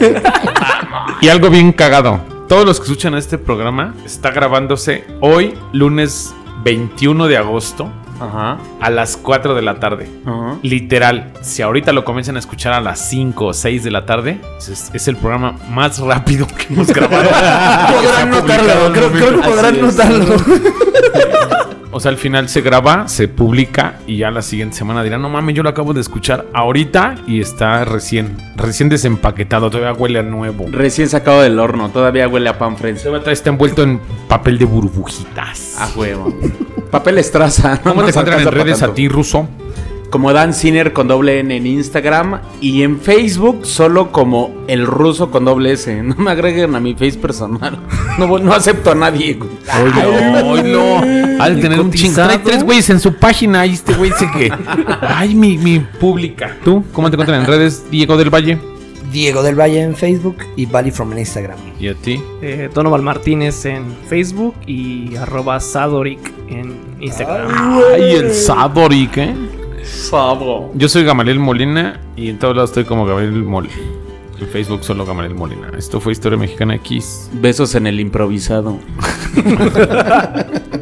Y algo bien cagado. Todos los que escuchan este programa está grabándose hoy, lunes 21 de agosto, Ajá. a las 4 de la tarde. Ajá. Literal, si ahorita lo comienzan a escuchar a las 5 o 6 de la tarde, es, es el programa más rápido que hemos grabado. Podrán notarlo, creo, creo que podrán notarlo. O sea, al final se graba, se publica y ya la siguiente semana dirán, no mames, yo lo acabo de escuchar ahorita y está recién, recién desempaquetado, todavía huele a nuevo. Recién sacado del horno, todavía huele a pan fresco. Todavía está envuelto en papel de burbujitas. A huevo. Papel estraza. ¿Cómo te encuentran en redes a ti, Ruso? Como Dan Sinner con doble N en Instagram y en Facebook solo como el ruso con doble S. No me agreguen a mi face personal. No, no acepto a nadie. güey. Oilo, oilo. Al tener un chingo. Trae tres güeyes en su página y este güey dice que. Ay, mi, mi pública. ¿Tú? ¿Cómo te encuentran en redes, Diego del Valle? Diego del Valle en Facebook y Valley from en Instagram. ¿Y a ti? Eh, Donovan Martínez en Facebook y arroba Sadoric en Instagram. Ay, el Sadoric, ¿eh? Yo soy Gamaliel Molina y en todos lados estoy como Gamaliel Mol. En Facebook solo Gamaliel Molina. Esto fue Historia Mexicana X. Besos en el improvisado.